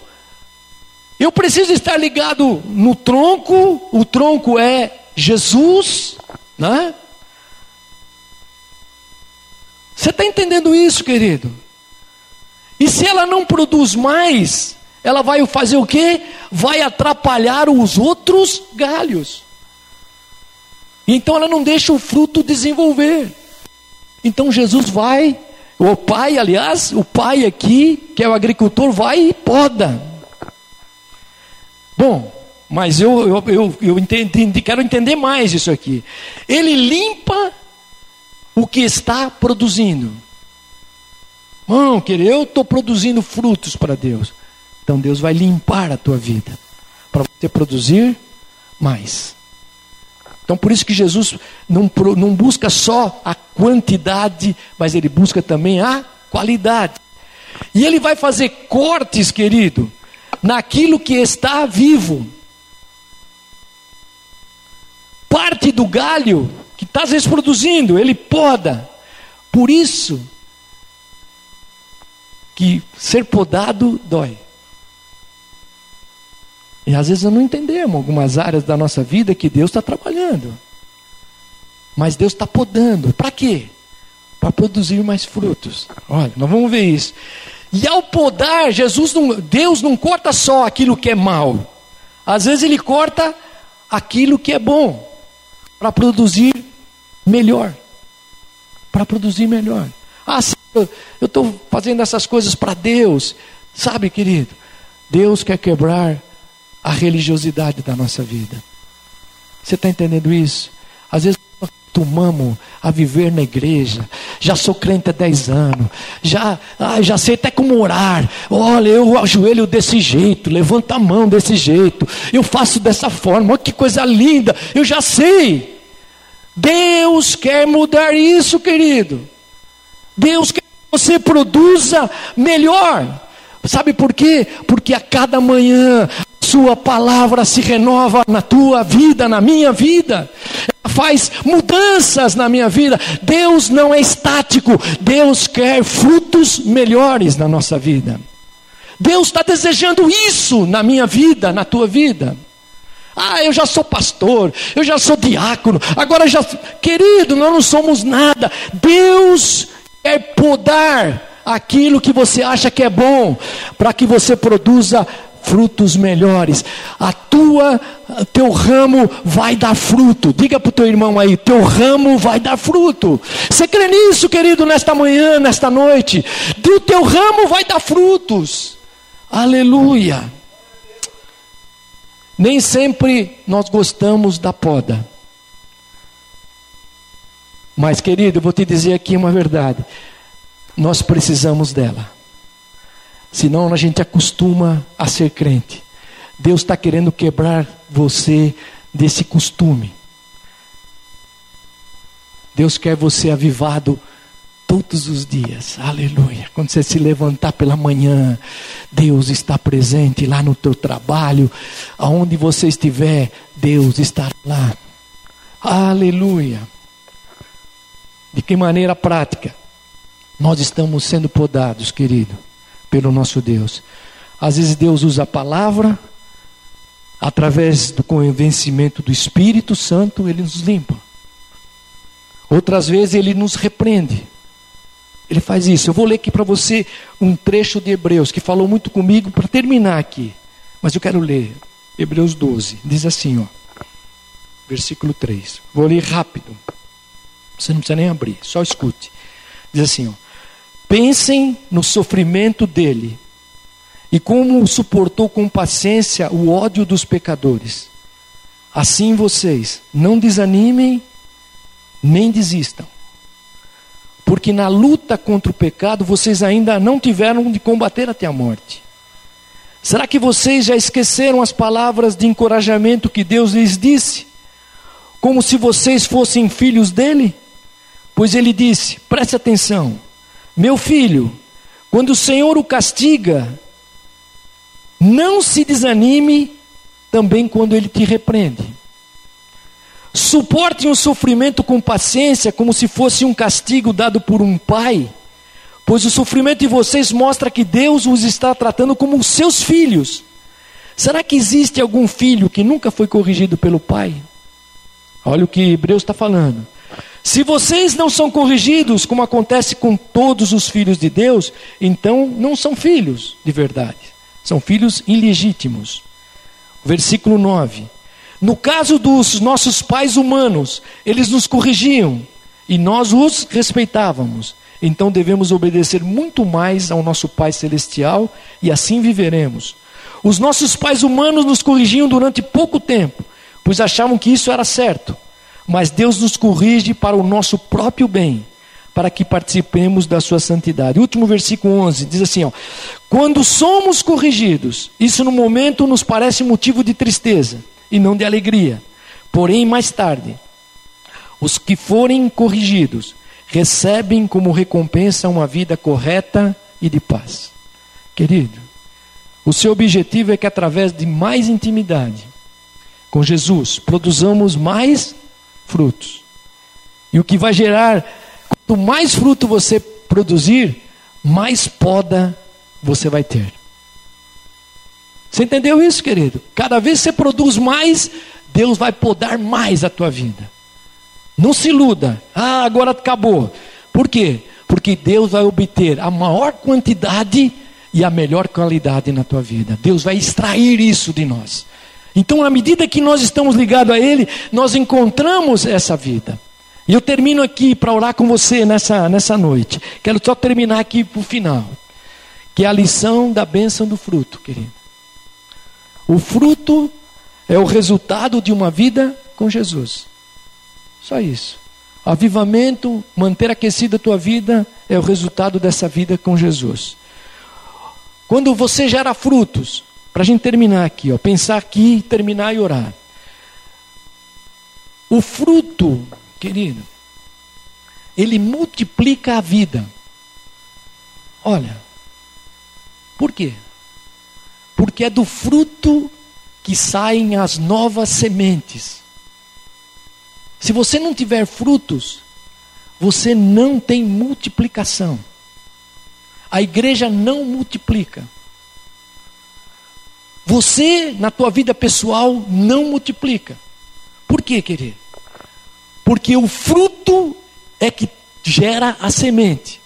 eu preciso estar ligado no tronco, o tronco é Jesus, né? Você está entendendo isso, querido? E se ela não produz mais, ela vai fazer o quê? Vai atrapalhar os outros galhos. Então ela não deixa o fruto desenvolver. Então Jesus vai, o pai, aliás, o pai aqui, que é o agricultor, vai e poda. Bom, mas eu, eu, eu, eu entendi, quero entender mais isso aqui. Ele limpa o que está produzindo. Não, querido, eu estou produzindo frutos para Deus. Então Deus vai limpar a tua vida para você produzir mais. Então por isso que Jesus não, não busca só a quantidade, mas ele busca também a qualidade. E ele vai fazer cortes, querido, naquilo que está vivo parte do galho que está às vezes produzindo, ele poda. Por isso que ser podado dói. E às vezes não entendemos algumas áreas da nossa vida que Deus está trabalhando. Mas Deus está podando. Para quê? Para produzir mais frutos. Olha, nós vamos ver isso. E ao podar, Jesus não, Deus não corta só aquilo que é mal. Às vezes ele corta aquilo que é bom para produzir melhor. Para produzir melhor. Ah, eu estou fazendo essas coisas para Deus. Sabe, querido, Deus quer quebrar a religiosidade da nossa vida. Você está entendendo isso? Às vezes nós acostumamos a viver na igreja. Já sou crente há 10 anos. Já, ah, já sei até como orar. Olha, eu ajoelho desse jeito, levanto a mão desse jeito. Eu faço dessa forma. Olha que coisa linda. Eu já sei. Deus quer mudar isso, querido. Deus quer que você produza melhor. Sabe por quê? Porque a cada manhã sua palavra se renova na tua vida, na minha vida. Ela faz mudanças na minha vida. Deus não é estático. Deus quer frutos melhores na nossa vida. Deus está desejando isso na minha vida, na tua vida. Ah, eu já sou pastor, eu já sou diácono, agora já. Querido, nós não somos nada. Deus quer podar aquilo que você acha que é bom, para que você produza frutos melhores. A tua, teu ramo vai dar fruto. Diga para o teu irmão aí, teu ramo vai dar fruto. Você crê nisso, querido, nesta manhã, nesta noite? Do teu ramo vai dar frutos. Aleluia. Nem sempre nós gostamos da poda. Mas, querido, eu vou te dizer aqui uma verdade. Nós precisamos dela. Senão a gente acostuma a ser crente. Deus está querendo quebrar você desse costume. Deus quer você avivado todos os dias. Aleluia. Quando você se levantar pela manhã, Deus está presente lá no teu trabalho, aonde você estiver, Deus está lá. Aleluia. De que maneira prática nós estamos sendo podados, querido? Pelo nosso Deus. Às vezes Deus usa a palavra, através do convencimento do Espírito Santo, Ele nos limpa. Outras vezes Ele nos repreende. Ele faz isso. Eu vou ler aqui para você um trecho de Hebreus que falou muito comigo para terminar aqui. Mas eu quero ler. Hebreus 12. Diz assim, ó. Versículo 3. Vou ler rápido. Você não precisa nem abrir, só escute. Diz assim, ó. Pensem no sofrimento dele e como suportou com paciência o ódio dos pecadores. Assim vocês não desanimem nem desistam. Porque na luta contra o pecado vocês ainda não tiveram de combater até a morte. Será que vocês já esqueceram as palavras de encorajamento que Deus lhes disse? Como se vocês fossem filhos dele? Pois ele disse: preste atenção. Meu filho, quando o Senhor o castiga, não se desanime também quando ele te repreende. Suporte um sofrimento com paciência, como se fosse um castigo dado por um pai, pois o sofrimento de vocês mostra que Deus os está tratando como seus filhos. Será que existe algum filho que nunca foi corrigido pelo pai? Olha o que Hebreus está falando. Se vocês não são corrigidos, como acontece com todos os filhos de Deus, então não são filhos de verdade, são filhos ilegítimos. Versículo 9. No caso dos nossos pais humanos, eles nos corrigiam e nós os respeitávamos. Então devemos obedecer muito mais ao nosso Pai Celestial e assim viveremos. Os nossos pais humanos nos corrigiam durante pouco tempo, pois achavam que isso era certo mas Deus nos corrige para o nosso próprio bem, para que participemos da sua santidade. último versículo 11 diz assim: ó, Quando somos corrigidos, isso no momento nos parece motivo de tristeza e não de alegria. Porém, mais tarde, os que forem corrigidos recebem como recompensa uma vida correta e de paz. Querido, o seu objetivo é que através de mais intimidade com Jesus, produzamos mais frutos. E o que vai gerar, quanto mais fruto você produzir, mais poda você vai ter. Você entendeu isso, querido? Cada vez que você produz mais, Deus vai podar mais a tua vida. Não se iluda. Ah, agora acabou. Por quê? Porque Deus vai obter a maior quantidade e a melhor qualidade na tua vida. Deus vai extrair isso de nós. Então, à medida que nós estamos ligados a Ele, nós encontramos essa vida. E eu termino aqui para orar com você nessa, nessa noite. Quero só terminar aqui para o final. Que é a lição da bênção do fruto, querido. O fruto é o resultado de uma vida com Jesus. Só isso. Avivamento, manter aquecida a tua vida, é o resultado dessa vida com Jesus. Quando você gera frutos, para a gente terminar aqui, ó, pensar aqui, terminar e orar. O fruto, querido, ele multiplica a vida. Olha, por quê? Porque é do fruto que saem as novas sementes. Se você não tiver frutos, você não tem multiplicação. A igreja não multiplica. Você, na tua vida pessoal, não multiplica. Por quê, querido? Porque o fruto é que gera a semente.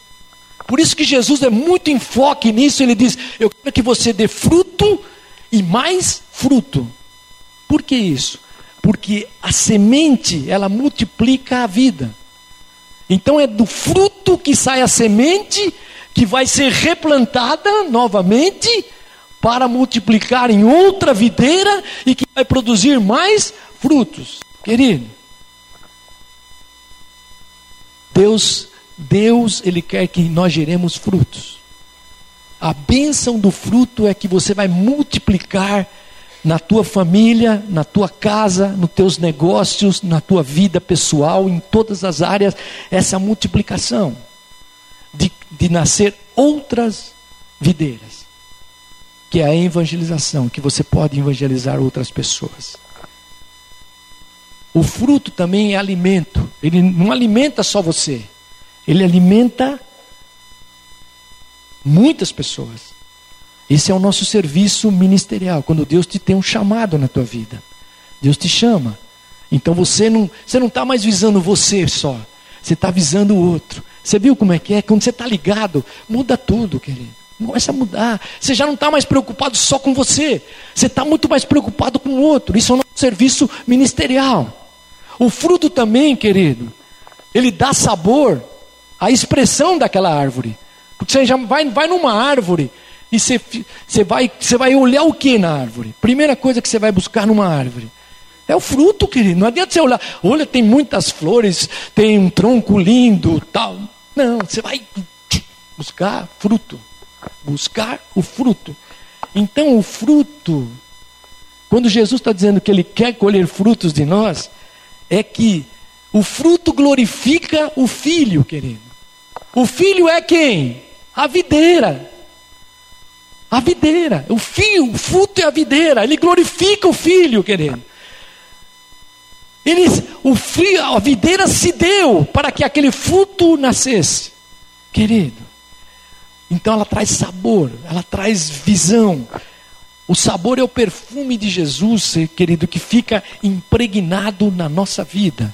Por isso que Jesus é muito enfoque nisso, ele diz: Eu quero que você dê fruto e mais fruto. Por que isso? Porque a semente, ela multiplica a vida. Então é do fruto que sai a semente que vai ser replantada novamente para multiplicar em outra videira e que vai produzir mais frutos. Querido, Deus, Deus, ele quer que nós geremos frutos. A bênção do fruto é que você vai multiplicar na tua família, na tua casa, nos teus negócios, na tua vida pessoal, em todas as áreas, essa multiplicação de, de nascer outras videiras, que é a evangelização, que você pode evangelizar outras pessoas. O fruto também é alimento, ele não alimenta só você, ele alimenta muitas pessoas. Esse é o nosso serviço ministerial, quando Deus te tem um chamado na tua vida. Deus te chama. Então você não você não está mais visando você só, você está visando o outro. Você viu como é que é? Quando você está ligado, muda tudo, querido. Começa a mudar. Você já não está mais preocupado só com você. Você está muito mais preocupado com o outro. Isso é nosso serviço ministerial. O fruto também, querido, ele dá sabor à expressão daquela árvore. Porque você já vai, vai numa árvore e você, você, vai, você vai olhar o que na árvore? Primeira coisa que você vai buscar numa árvore. É o fruto, querido. Não adianta você olhar, olha, tem muitas flores, tem um tronco lindo, tal. Não, você vai buscar fruto. Buscar o fruto. Então, o fruto, quando Jesus está dizendo que Ele quer colher frutos de nós, é que o fruto glorifica o filho, querido. O filho é quem? A videira. A videira, o o fruto é a videira, ele glorifica o filho, querido. Ele, o filho, a videira se deu para que aquele fruto nascesse, querido. Então ela traz sabor, ela traz visão. O sabor é o perfume de Jesus, querido, que fica impregnado na nossa vida.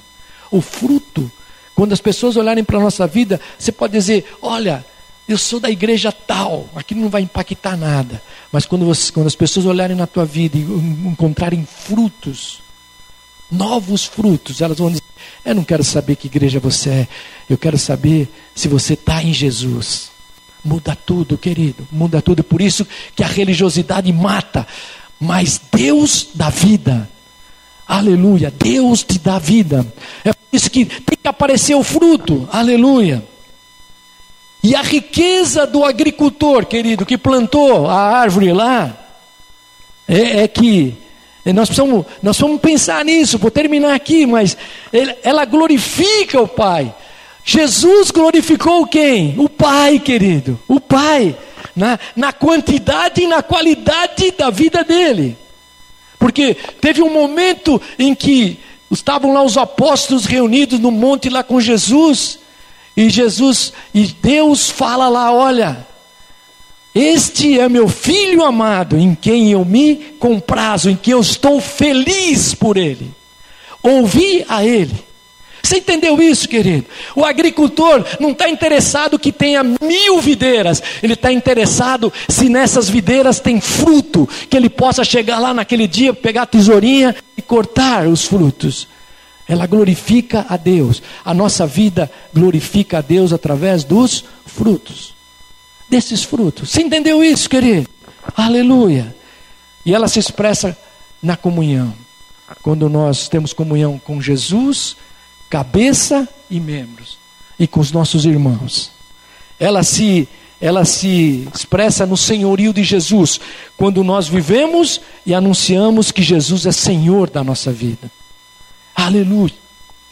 O fruto, quando as pessoas olharem para a nossa vida, você pode dizer: olha, eu sou da igreja tal, aquilo não vai impactar nada. Mas quando, você, quando as pessoas olharem na tua vida e encontrarem frutos, novos frutos, elas vão dizer: Eu não quero saber que igreja você é, eu quero saber se você está em Jesus. Muda tudo, querido, muda tudo. Por isso que a religiosidade mata, mas Deus dá vida. Aleluia, Deus te dá vida. É por isso que tem que aparecer o fruto. Aleluia. E a riqueza do agricultor, querido, que plantou a árvore lá, é, é que nós precisamos, nós vamos pensar nisso, vou terminar aqui, mas ela glorifica o Pai. Jesus glorificou quem? O Pai, querido, o Pai, na, na quantidade e na qualidade da vida dele. Porque teve um momento em que estavam lá os apóstolos reunidos no monte lá com Jesus, e Jesus, e Deus fala lá: olha, este é meu filho amado, em quem eu me comprazo, em quem eu estou feliz por ele. Ouvi a ele. Você entendeu isso, querido? O agricultor não está interessado que tenha mil videiras, ele está interessado se nessas videiras tem fruto, que ele possa chegar lá naquele dia, pegar a tesourinha e cortar os frutos ela glorifica a Deus. A nossa vida glorifica a Deus através dos frutos. Desses frutos. Você entendeu isso, querido? Aleluia. E ela se expressa na comunhão. Quando nós temos comunhão com Jesus cabeça e membros, e com os nossos irmãos. Ela se ela se expressa no senhorio de Jesus, quando nós vivemos e anunciamos que Jesus é Senhor da nossa vida. Aleluia.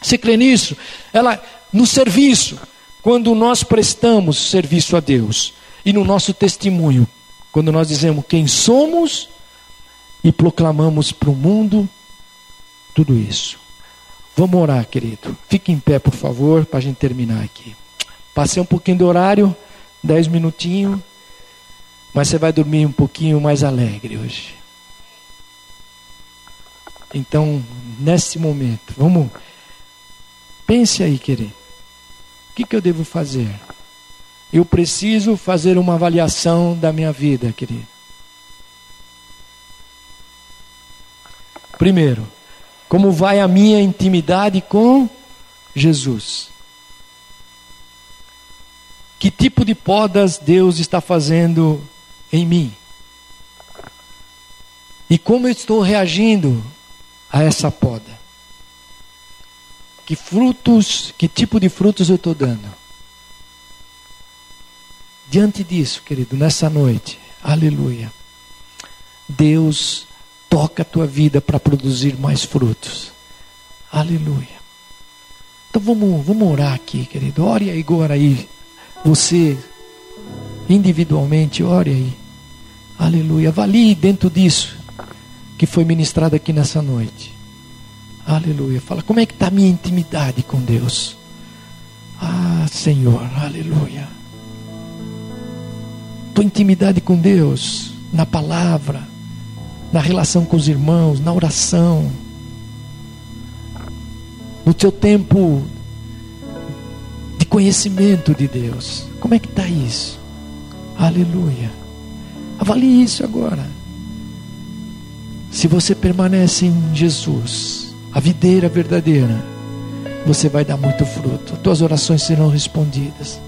Você crê nisso? Ela no serviço, quando nós prestamos serviço a Deus, e no nosso testemunho, quando nós dizemos quem somos e proclamamos para o mundo tudo isso. Vamos orar, querido. Fique em pé, por favor, para a gente terminar aqui. Passei um pouquinho do horário, dez minutinhos, mas você vai dormir um pouquinho mais alegre hoje. Então, nesse momento, vamos. Pense aí, querido. O que, que eu devo fazer? Eu preciso fazer uma avaliação da minha vida, querido. Primeiro, como vai a minha intimidade com Jesus? Que tipo de podas Deus está fazendo em mim? E como eu estou reagindo a essa poda? Que frutos, que tipo de frutos eu estou dando? Diante disso, querido, nessa noite, aleluia, Deus toca a tua vida para produzir mais frutos. Aleluia. Então vamos, vamos orar aqui, querido. Ore aí agora aí. Você, individualmente, ore aí. Aleluia. Avalie dentro disso que foi ministrado aqui nessa noite. Aleluia. Fala, como é que está a minha intimidade com Deus? Ah, Senhor, aleluia tua intimidade com Deus, na palavra, na relação com os irmãos, na oração, no teu tempo de conhecimento de Deus. Como é que está isso? Aleluia. Avalie isso agora. Se você permanece em Jesus, a videira verdadeira, você vai dar muito fruto. Tuas orações serão respondidas.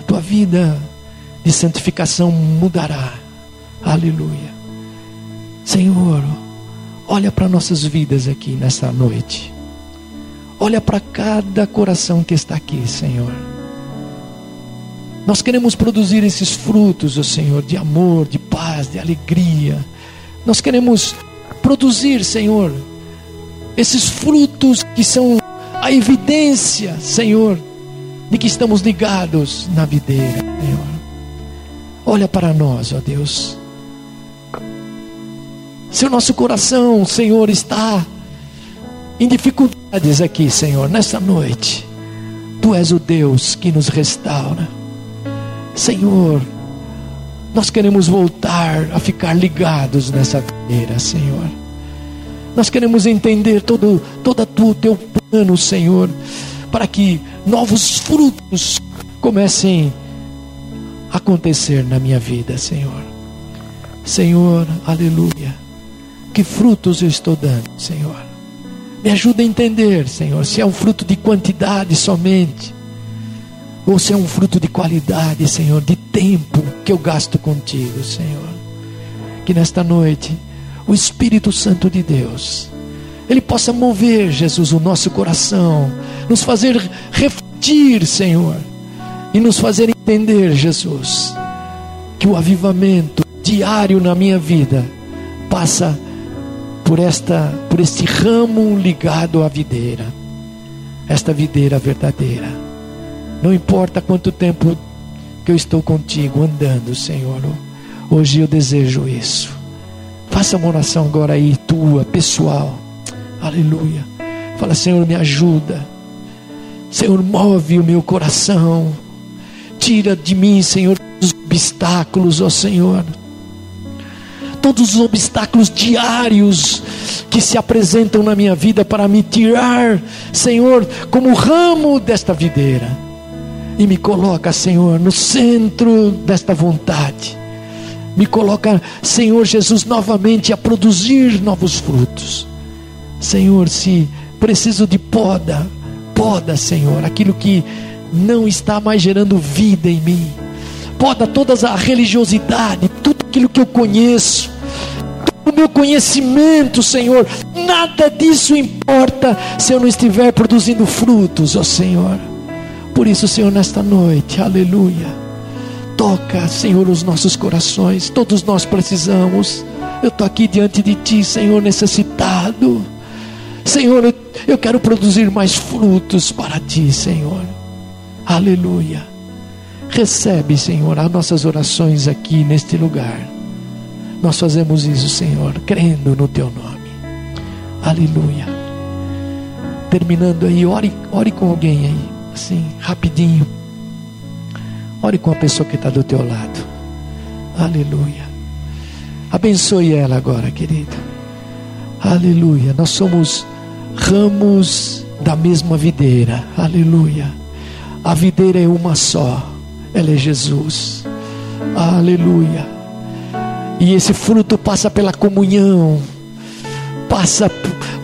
A tua vida de santificação mudará. Aleluia. Senhor, olha para nossas vidas aqui nessa noite. Olha para cada coração que está aqui, Senhor. Nós queremos produzir esses frutos, ó Senhor, de amor, de paz, de alegria. Nós queremos produzir, Senhor, esses frutos que são a evidência, Senhor, de que estamos ligados na videira, Senhor. Olha para nós, ó Deus. Se o nosso coração, Senhor, está em dificuldades aqui, Senhor, nessa noite, Tu és o Deus que nos restaura. Senhor, nós queremos voltar a ficar ligados nessa videira, Senhor. Nós queremos entender todo, todo o teu plano, Senhor, para que novos frutos comecem a acontecer na minha vida, Senhor. Senhor, aleluia. Que frutos eu estou dando, Senhor? Me ajuda a entender, Senhor, se é um fruto de quantidade somente, ou se é um fruto de qualidade, Senhor, de tempo que eu gasto contigo, Senhor. Que nesta noite, o Espírito Santo de Deus, ele possa mover, Jesus, o nosso coração, nos fazer refletir, Senhor e nos fazer entender, Jesus, que o avivamento diário na minha vida passa por esta por este ramo ligado à videira. Esta videira verdadeira. Não importa quanto tempo que eu estou contigo andando, Senhor. Hoje eu desejo isso. Faça uma oração agora aí, tua, pessoal. Aleluia. Fala, Senhor, me ajuda. Senhor, move o meu coração. Tira de mim, Senhor, os obstáculos, ó Senhor. Todos os obstáculos diários que se apresentam na minha vida para me tirar, Senhor, como ramo desta videira. E me coloca, Senhor, no centro desta vontade. Me coloca, Senhor Jesus, novamente a produzir novos frutos. Senhor, se preciso de poda, poda, Senhor, aquilo que não está mais gerando vida em mim. Poda toda a religiosidade, tudo aquilo que eu conheço, o meu conhecimento, Senhor. Nada disso importa se eu não estiver produzindo frutos, ó Senhor. Por isso, Senhor, nesta noite, aleluia. Toca, Senhor, os nossos corações. Todos nós precisamos. Eu estou aqui diante de Ti, Senhor, necessitado. Senhor, eu, quero produzir mais frutos para Ti, Senhor. Aleluia. Recebe, Senhor, as nossas orações aqui neste lugar. Nós fazemos isso, Senhor, crendo no Teu nome. Aleluia. Terminando aí, ore, ore com alguém aí, assim, rapidinho. Ore com a pessoa que está do teu lado. Aleluia. Abençoe ela agora, querido. Aleluia. Nós somos ramos da mesma videira. Aleluia. A videira é uma só ela é Jesus. Aleluia. E esse fruto passa pela comunhão, passa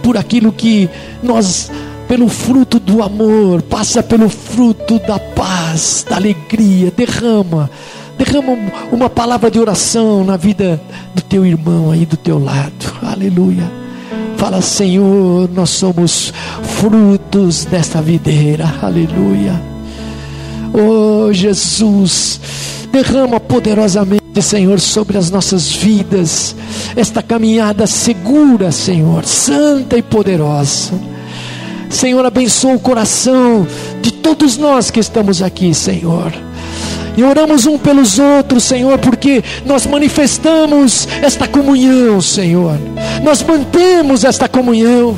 por aquilo que nós, pelo fruto do amor, passa pelo fruto da paz, da alegria, derrama, derrama uma palavra de oração na vida do teu irmão aí do teu lado, aleluia. Fala, Senhor, nós somos frutos desta videira, aleluia. Oh Jesus, derrama poderosamente, Senhor, sobre as nossas vidas, esta caminhada segura, Senhor, santa e poderosa. Senhor, abençoa o coração de todos nós que estamos aqui, Senhor. E oramos um pelos outros, Senhor, porque nós manifestamos esta comunhão, Senhor. Nós mantemos esta comunhão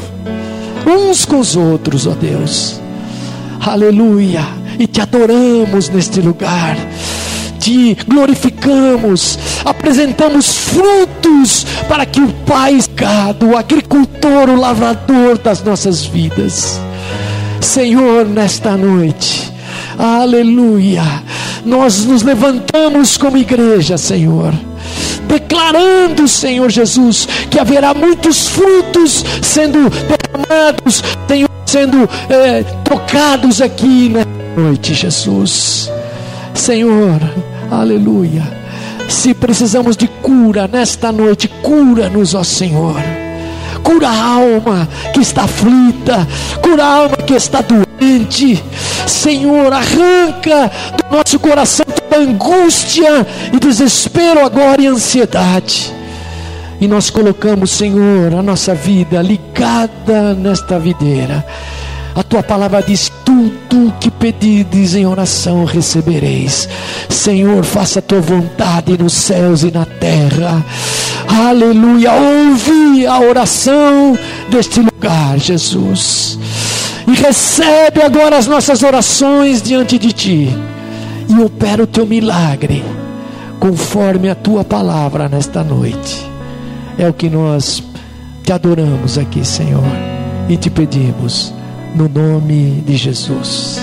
uns com os outros, ó Deus. Aleluia e te adoramos neste lugar. Te glorificamos, apresentamos frutos para que o Pai, o agricultor, o lavrador das nossas vidas, Senhor, nesta noite, aleluia, nós nos levantamos como igreja, Senhor declarando, Senhor Jesus, que haverá muitos frutos sendo derramados, Senhor, sendo é, trocados aqui nessa noite, Jesus. Senhor, aleluia. Se precisamos de cura nesta noite, cura-nos, ó Senhor. Cura a alma que está aflita, cura a alma que está doente. Senhor, arranca do nosso coração toda angústia e desespero agora e ansiedade. E nós colocamos, Senhor, a nossa vida ligada nesta videira. A tua palavra diz: tudo que pedides em oração recebereis. Senhor, faça a tua vontade nos céus e na terra. Aleluia. Ouve a oração deste lugar, Jesus. E recebe agora as nossas orações diante de ti. E opera o teu milagre, conforme a tua palavra nesta noite. É o que nós te adoramos aqui, Senhor, e te pedimos, no nome de Jesus.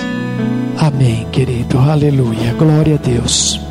Amém, querido. Aleluia. Glória a Deus.